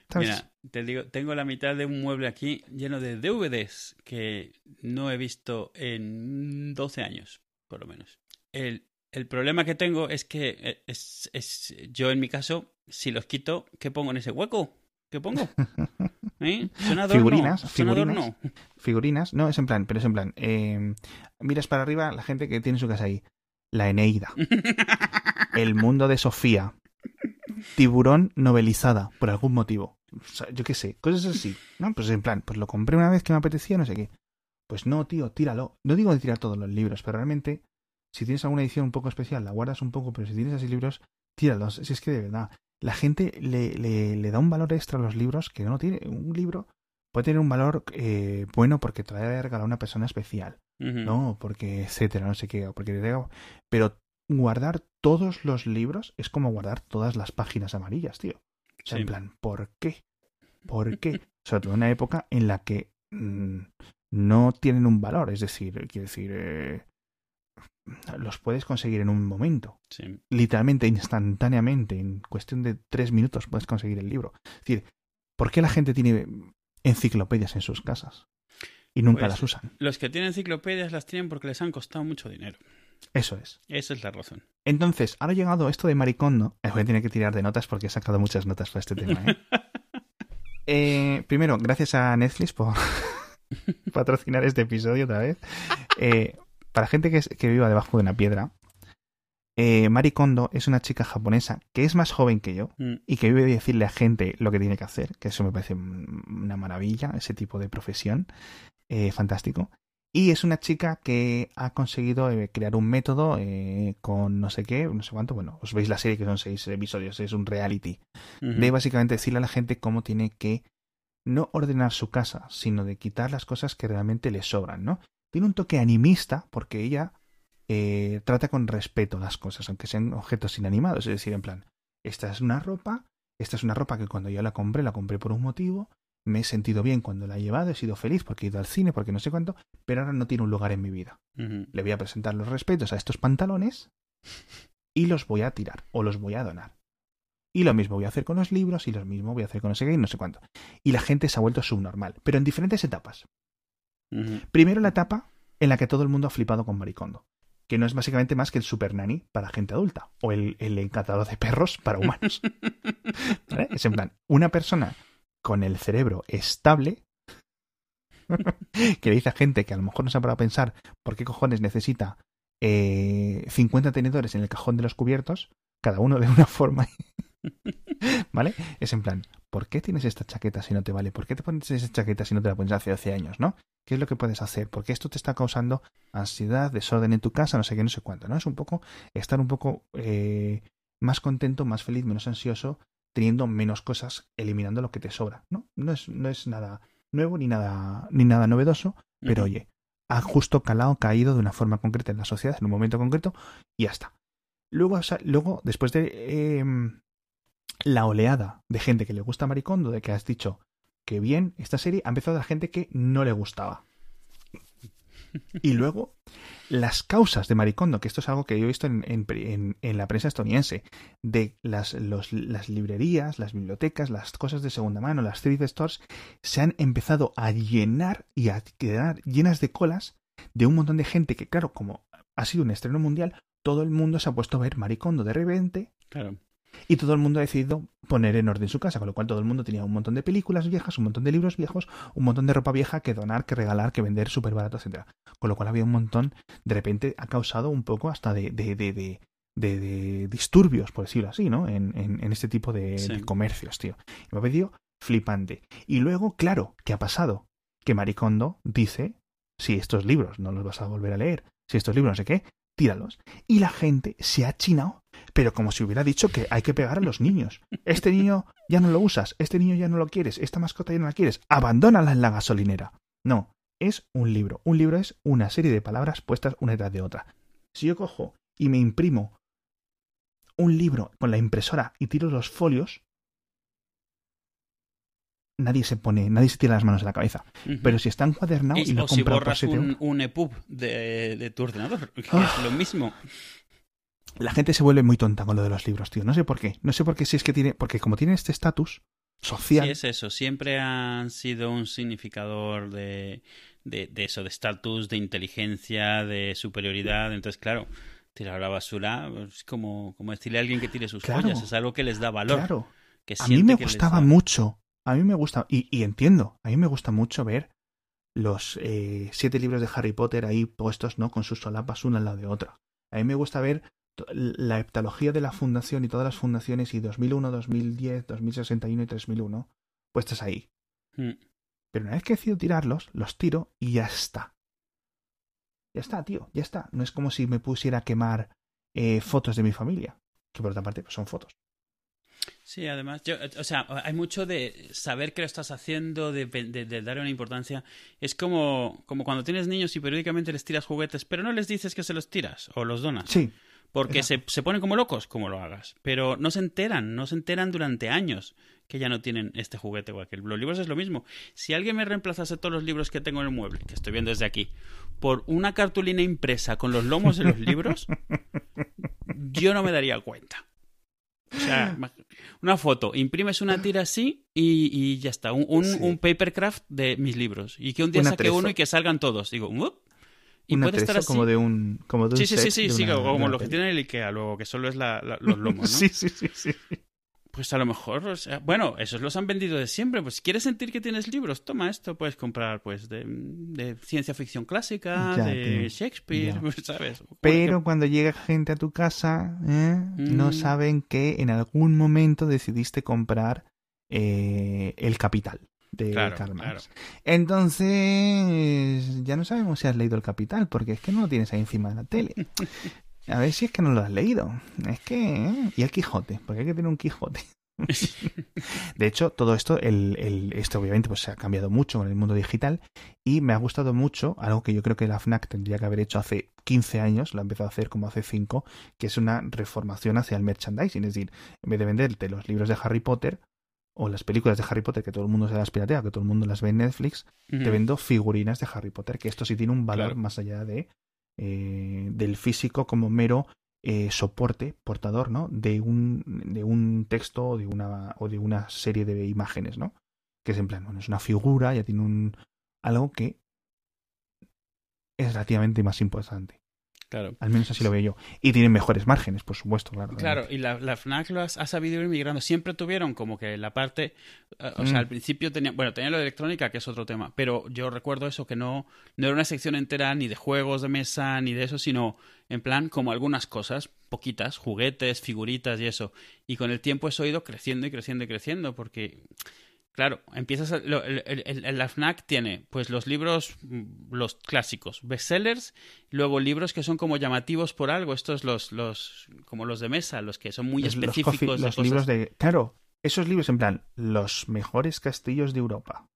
¿Sabes? Mira, te digo, tengo la mitad de un mueble aquí lleno de DVDs que no he visto en 12 años, por lo menos. El, el problema que tengo es que es, es, yo en mi caso, si los quito, ¿qué pongo en ese hueco? ¿Qué pongo? (laughs) ¿Eh? ¿Son adorno? Figurinas, ¿Son figurinas, adorno? figurinas. No, es en plan, pero es en plan. Eh, miras para arriba la gente que tiene su casa ahí. La Eneida. (laughs) el mundo de Sofía. Tiburón novelizada, por algún motivo. O sea, yo qué sé, cosas así. No, pues en plan, pues lo compré una vez que me apetecía, no sé qué. Pues no, tío, tíralo. No digo de tirar todos los libros, pero realmente si tienes alguna edición un poco especial, la guardas un poco, pero si tienes así libros, tíralos. Si es que de verdad, la gente le, le, le da un valor extra a los libros que no tiene. Un libro puede tener un valor eh, bueno porque te lo haya regalado una persona especial, uh -huh. ¿no? Porque etcétera, no sé qué. Porque te Pero guardar todos los libros es como guardar todas las páginas amarillas, tío. O sea, sí. en plan, ¿por qué? ¿Por qué? Sobre todo en una época en la que mmm, no tienen un valor. Es decir, quiero decir. Eh, los puedes conseguir en un momento. Sí. Literalmente, instantáneamente, en cuestión de tres minutos puedes conseguir el libro. Es decir, ¿por qué la gente tiene enciclopedias en sus casas? Y nunca pues, las usan. Los que tienen enciclopedias las tienen porque les han costado mucho dinero. Eso es. Esa es la razón. Entonces, ahora ha llegado esto de Maricondo. Voy a tener que tirar de notas porque he sacado muchas notas para este tema. ¿eh? (laughs) eh, primero, gracias a Netflix por (laughs) patrocinar este episodio otra vez. Eh, para gente que, es, que, viva debajo de una piedra, eh, Mari Kondo es una chica japonesa que es más joven que yo mm. y que vive de decirle a gente lo que tiene que hacer, que eso me parece una maravilla, ese tipo de profesión, eh, fantástico. Y es una chica que ha conseguido eh, crear un método eh, con no sé qué, no sé cuánto, bueno, os veis la serie que son seis episodios, es un reality, uh -huh. de básicamente decirle a la gente cómo tiene que no ordenar su casa, sino de quitar las cosas que realmente le sobran, ¿no? tiene un toque animista porque ella eh, trata con respeto las cosas, aunque sean objetos inanimados. Es decir, en plan, esta es una ropa, esta es una ropa que cuando yo la compré, la compré por un motivo, me he sentido bien cuando la he llevado, he sido feliz porque he ido al cine, porque no sé cuánto, pero ahora no tiene un lugar en mi vida. Uh -huh. Le voy a presentar los respetos a estos pantalones y los voy a tirar o los voy a donar. Y lo mismo voy a hacer con los libros y lo mismo voy a hacer con no sé qué y no sé cuánto. Y la gente se ha vuelto subnormal, pero en diferentes etapas. Uh -huh. Primero la etapa en la que todo el mundo ha flipado con Maricondo, que no es básicamente más que el Super Nanny para gente adulta, o el, el encantador de perros para humanos. (laughs) ¿Vale? Es en plan, una persona con el cerebro estable (laughs) que le dice a gente que a lo mejor no se ha parado a pensar por qué cojones necesita eh, 50 tenedores en el cajón de los cubiertos, cada uno de una (laughs) forma. ¿Vale? Es en plan, ¿por qué tienes esta chaqueta si no te vale? ¿Por qué te pones esa chaqueta si no te la pones hace 12 años, no? ¿Qué es lo que puedes hacer? Porque esto te está causando ansiedad, desorden en tu casa, no sé qué, no sé cuánto, ¿no? Es un poco estar un poco eh, más contento, más feliz, menos ansioso, teniendo menos cosas, eliminando lo que te sobra, ¿no? No es, no es nada nuevo ni nada, ni nada novedoso, pero oye, ha justo calado, caído de una forma concreta en la sociedad, en un momento concreto, y ya está. Luego, luego después de em, la oleada de gente que le gusta Maricondo, de que has dicho que bien, esta serie ha empezado a gente que no le gustaba. (laughs) Y luego, las causas de Maricondo, que esto es algo que yo he visto en, en, la prensa estadounidense, de las, las, librerías, las bibliotecas, las cosas de segunda mano, las thrift stores, se han empezado a llenar y a quedar llenas de colas de un montón de gente que, claro, como ha sido un estreno mundial, todo el mundo se ha puesto a ver Maricondo de repente. Claro. Y todo el mundo ha decidido poner en orden su casa, con lo cual todo el mundo tenía un montón de películas viejas, un montón de libros viejos, un montón de ropa vieja que donar, que regalar, que vender súper barato, etc. Con lo cual había un montón, de repente ha causado un poco hasta de, de, de, de de, disturbios, por decirlo así, ¿no? En, en, este tipo de, comercios, tío. Me ha pedido flipante. Y luego, claro, ¿qué ha pasado? Que Maricondo dice, si estos libros no los vas a volver a leer, si estos libros no sé qué, tíralos. Y la gente se ha chinado, pero como si hubiera dicho que hay que pegar a los niños. Este niño ya no lo usas, este niño ya no lo quieres, esta mascota ya no la quieres, abandónala en la gasolinera. No, es un libro. Un libro es una serie de palabras puestas una detrás de otra. Si yo cojo y me imprimo un libro con la impresora y tiro los folios, nadie se pone, nadie se tira las manos a la cabeza. Pero si está encuadernado y lo o si borras un, un, EPUB de, de, tu ordenador, que es ah. lo mismo. La gente se vuelve muy tonta con lo de los libros, tío. No sé por qué. No sé por qué si es que tiene. Porque como tiene este estatus social. Sí, es eso. Siempre han sido un significador de, de, de eso, de estatus, de inteligencia, de superioridad. Entonces, claro, tirar la basura es como, como decirle a alguien que tire sus joyas. Es algo que les da valor. Claro. Que a mí me gustaba mucho a mí me gusta, y, entiendo, a mí me gusta mucho ver los eh, siete libros de Harry Potter ahí puestos, ¿no? Con sus solapas una al lado de otra. A mí me gusta ver la heptalogía de la fundación y todas las fundaciones y 2001, 2010, 2061 y 3001 puestas ahí. Hmm. Pero una vez que decido tirarlos, los tiro y ya está. Ya está, tío, ya está. No es como si me pusiera a quemar eh, fotos de mi familia, que por otra parte pues son fotos. Sí, además, yo, eh, o sea, hay mucho de saber que lo estás haciendo, de, de, darle una importancia. Es como, como cuando tienes niños y periódicamente les tiras juguetes, pero no les dices que se los tiras o los donas. Sí. Porque se, se, ponen como locos como lo hagas. Pero no se enteran, no se enteran durante años que ya no tienen este juguete o aquel. Los libros es lo mismo. Si alguien me reemplazase todos los libros que tengo en el mueble, que estoy viendo desde aquí, por una cartulina impresa con los lomos de los libros, (laughs) yo no me daría cuenta. O sea, una foto, imprimes una tira así y, y ya está. Un, un, papercraft de mis libros. Y que un día saque uno y que salgan todos. Digo, Y puede estar así. como de un como de un Sí, sí, sí, sí, sí como lo que tiene el IKEA, luego que solo es la, los (laughs) lomos, ¿no? sí, sí, sí, sí. Pues a lo mejor, o sea, bueno, esos los han vendido de siempre. Pues si quieres sentir que tienes libros, toma esto, puedes comprar pues de, ciencia ficción clásica, de Shakespeare, (laughs) ¿sabes? Pero cuando llega gente a tu casa, ¿eh? no mm. saben que en algún momento decidiste comprar eh, El Capital de Karl Marx. Entonces, ya no sabemos si has leído El Capital, porque es que no lo tienes ahí encima de la tele. A ver si es que no lo has leído. Es que... ¿eh? Y el Quijote, porque hay que tener un Quijote. (laughs) de hecho, todo esto, el, el, esto obviamente pues, se ha cambiado mucho con el mundo digital y me ha gustado mucho algo que yo creo que la FNAC tendría que haber hecho hace 15 años, lo ha empezado a hacer como hace 5, que es una reformación hacia el merchandising. Es decir, en vez de venderte los libros de Harry Potter o las películas de Harry Potter que todo el mundo se las piratea, que todo el mundo las ve en Netflix, te vendo figurinas de Harry Potter, que esto sí tiene un valor más allá de eh, del físico como mero eh, soporte, portador, ¿no? De un, de un texto o de una, o de una serie de imágenes, ¿no? Que es en plan, bueno, es una figura, ya tiene un algo que es relativamente más importante. Al menos así lo veo yo. Y tienen mejores márgenes, por supuesto, claro. Claro, y la, la FNAC lo ha, sabido ir migrando. Siempre tuvieron como que la parte. Eh, o sea, mm. al principio tenía. Bueno, tenía lo de electrónica, que es otro tema. Pero yo recuerdo eso, que no, no era una sección entera ni de juegos de mesa ni de eso, sino en plan como algunas cosas, poquitas, juguetes, figuritas y eso. Y con el tiempo eso ha ido creciendo y creciendo y creciendo, porque Claro, empiezas a- lo- el, el- el- la FNAC tiene pues los libros mm, los clásicos, bestsellers, luego libros que son como llamativos por algo, estos los los como los de mesa, los que son muy Los- los específicos coffee- los cosas. libros de. Claro, esos libros en plan, los mejores castillos de Europa.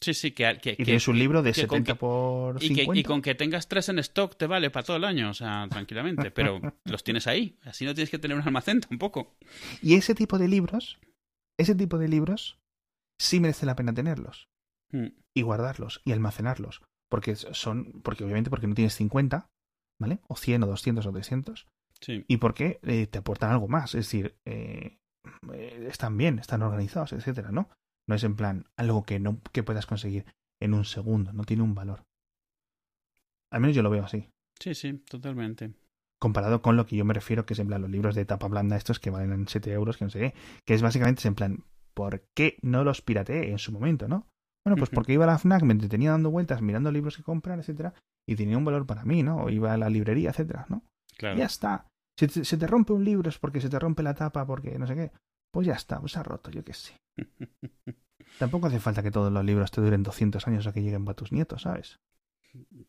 Sí, sí, que, que, Y tienes un libro de que con 70 que- por y, 50. que, y con que tengas tres en stock te vale para todo el año, o sea, tranquilamente, pero (laughs) los tienes ahí, así no tienes que tener un almacén tampoco. Y ese tipo de libros, ese tipo de libros, sí merece la pena tenerlos. Mm, Y guardarlos y almacenarlos. Porque son. Porque obviamente porque no tienes 50, ¿vale? O 100 o 200 o 300. Sí. Y porque eh, te aportan algo más. Es decir, eh, eh, están bien, están organizados, etcétera, ¿no? No es en plan algo que no que puedas conseguir en un segundo, no tiene un valor. Al menos yo lo veo así. Sí, sí, totalmente. Comparado con lo que yo me refiero, que es en plan los libros de tapa blanda, estos que valen 7 euros, que no sé qué, que es básicamente es en plan, ¿por qué no los pirateé en su momento, no? Bueno, pues porque iba a la FNAC, me entretenía dando vueltas, mirando libros que comprar, etcétera, y tenía un valor para mí, ¿no? O iba a la librería, etcétera, ¿no? Claro. Ya está. Si te- se te rompe un libro es porque se te rompe la tapa, porque no sé qué. Pues ya está, pues se ha roto, yo qué sé. (laughs) Tampoco hace falta que todos los libros te duren 200 años o que lleguen para tus nietos, ¿sabes?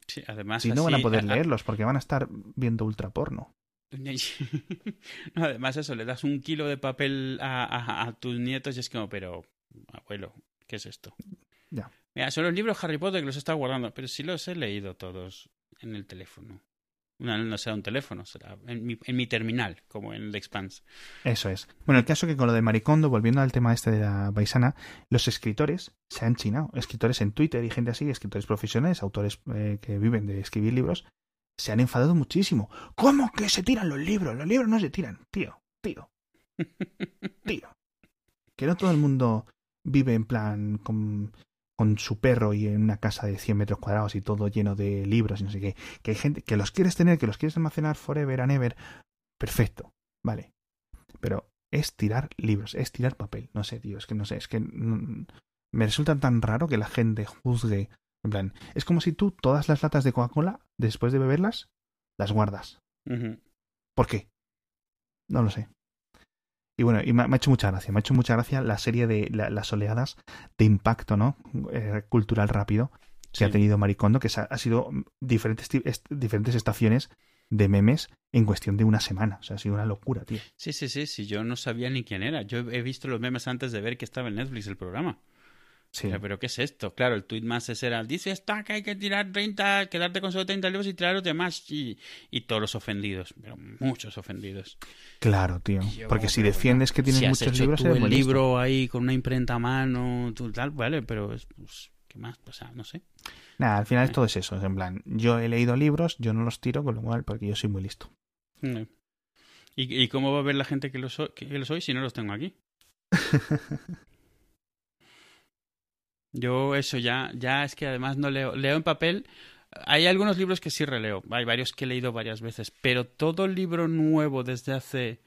Sí, además Si no van a poder a- a- leerlos porque van a estar viendo ultraporno. (laughs) No, además eso, le das un kilo de papel a, a- a tus nietos y es como, pero, abuelo, ¿qué es esto? Ya. Mira, son los libros Harry Potter que los he estado guardando, pero sí los he leído todos en el teléfono. No, no será un teléfono, será en mi, en mi terminal, como en el de Expanse. Eso es. Bueno, el caso que con lo de Maricondo, volviendo al tema este de la paisana, los escritores se han chinado. Escritores en Twitter y gente así, escritores profesionales, autores eh, que viven de escribir libros, se han enfadado muchísimo. ¿Cómo que se tiran los libros? Los libros no se tiran. Tío, tío, (laughs) tío. Que no todo el mundo vive en plan con, con su perro y en una casa de 100 metros cuadrados y todo lleno de libros y no sé qué. Que hay gente que los quieres tener, que los quieres almacenar forever and ever. Perfecto, vale. Pero es tirar libros, es tirar papel. No sé, tío, es que no sé, es que me resulta tan raro que la gente juzgue. En plan, es como si tú todas las latas de Coca-Cola, después de beberlas, las guardas. ¿Por qué? No lo sé. Y bueno, y me, ha- me ha hecho mucha gracia. Me ha hecho mucha gracia la serie de la- las oleadas de impacto, ¿no? Eh, cultural rápido que Sí. ha tenido Maricondo, que ha sido diferentes, est- diferentes estaciones de memes en cuestión de una semana. O sea, ha sido una locura, tío. Sí, sí, sí, sí, yo no sabía ni quién era. Yo he visto los memes antes de ver que estaba en Netflix el programa. Sí. Pero, ¿pero qué es esto? Claro, el tweet más ese era, dice está que hay que tirar 30, quedarte con solo 30 libros y tirar los demás. Y, y todos los ofendidos, pero muchos ofendidos. Claro, tío. Yo Porque si defiendes que tienes si muchos hecho libros, tú el libro ahí con una imprenta a mano, tú tal, vale, pero es, pues, ¿qué más? O sea, no sé. Nada, al final Eh. todo es eso. Es en plan, yo he leído libros, yo no los tiro, con lo cual, porque yo soy muy listo. No. ¿Y, y cómo va a ver la gente que lo, soy, que lo soy si no los tengo aquí? (laughs) Yo eso ya, ya es que además no leo, leo en papel. Hay algunos libros que sí releo, hay varios que he leído varias veces, pero todo libro nuevo desde hace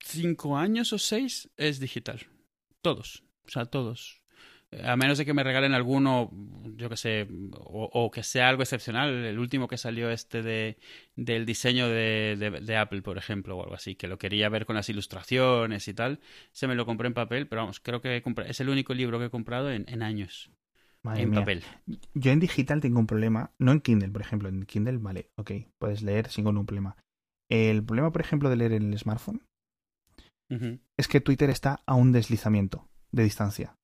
cinco años o seis es digital. Todos, o sea, todos. A menos de que me regalen alguno, yo que sé, o, o que sea algo excepcional. El último que salió este de, del diseño de, de, de Apple, por ejemplo, o algo así, que lo quería ver con las ilustraciones y tal, se me lo compré en papel, pero vamos, creo que he compra- es el único libro que he comprado en, en años, Madre en mía. papel. Yo en digital tengo un problema, no en Kindle, por ejemplo. En Kindle, vale, ok, puedes leer sin ningún problema. El problema, por ejemplo, de leer en el smartphone es que Twitter está a un deslizamiento de distancia.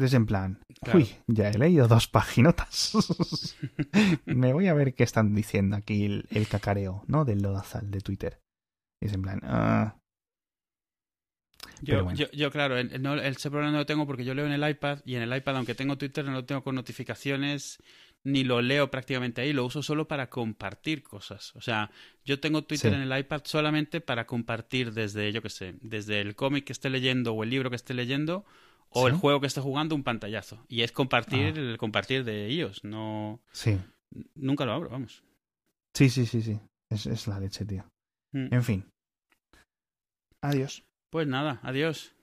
Entonces, en plan, Claro. uy, ya he leído dos paginotas. (laughs) Me voy a ver qué están diciendo aquí el, el cacareo, ¿no? Del lodazal de Twitter. Y es en plan, ah, Yo, bueno. yo, yo, claro, el- no, ese problema no lo tengo porque yo leo en el iPad y en el iPad, aunque tengo Twitter, no lo tengo con notificaciones ni lo leo prácticamente ahí, lo uso solo para compartir cosas. O sea, yo tengo Twitter Sí. en el iPad solamente para compartir desde, yo qué sé, desde el cómic que esté leyendo o el libro que esté leyendo o ¿Sí? el juego que esté jugando un pantallazo. Y es compartir Ah. el compartir de iOS, no sí. nunca lo abro, vamos. Sí, sí, sí, sí. Es, es la leche, tío. Mm. En fin. Adiós. Pues nada, adiós.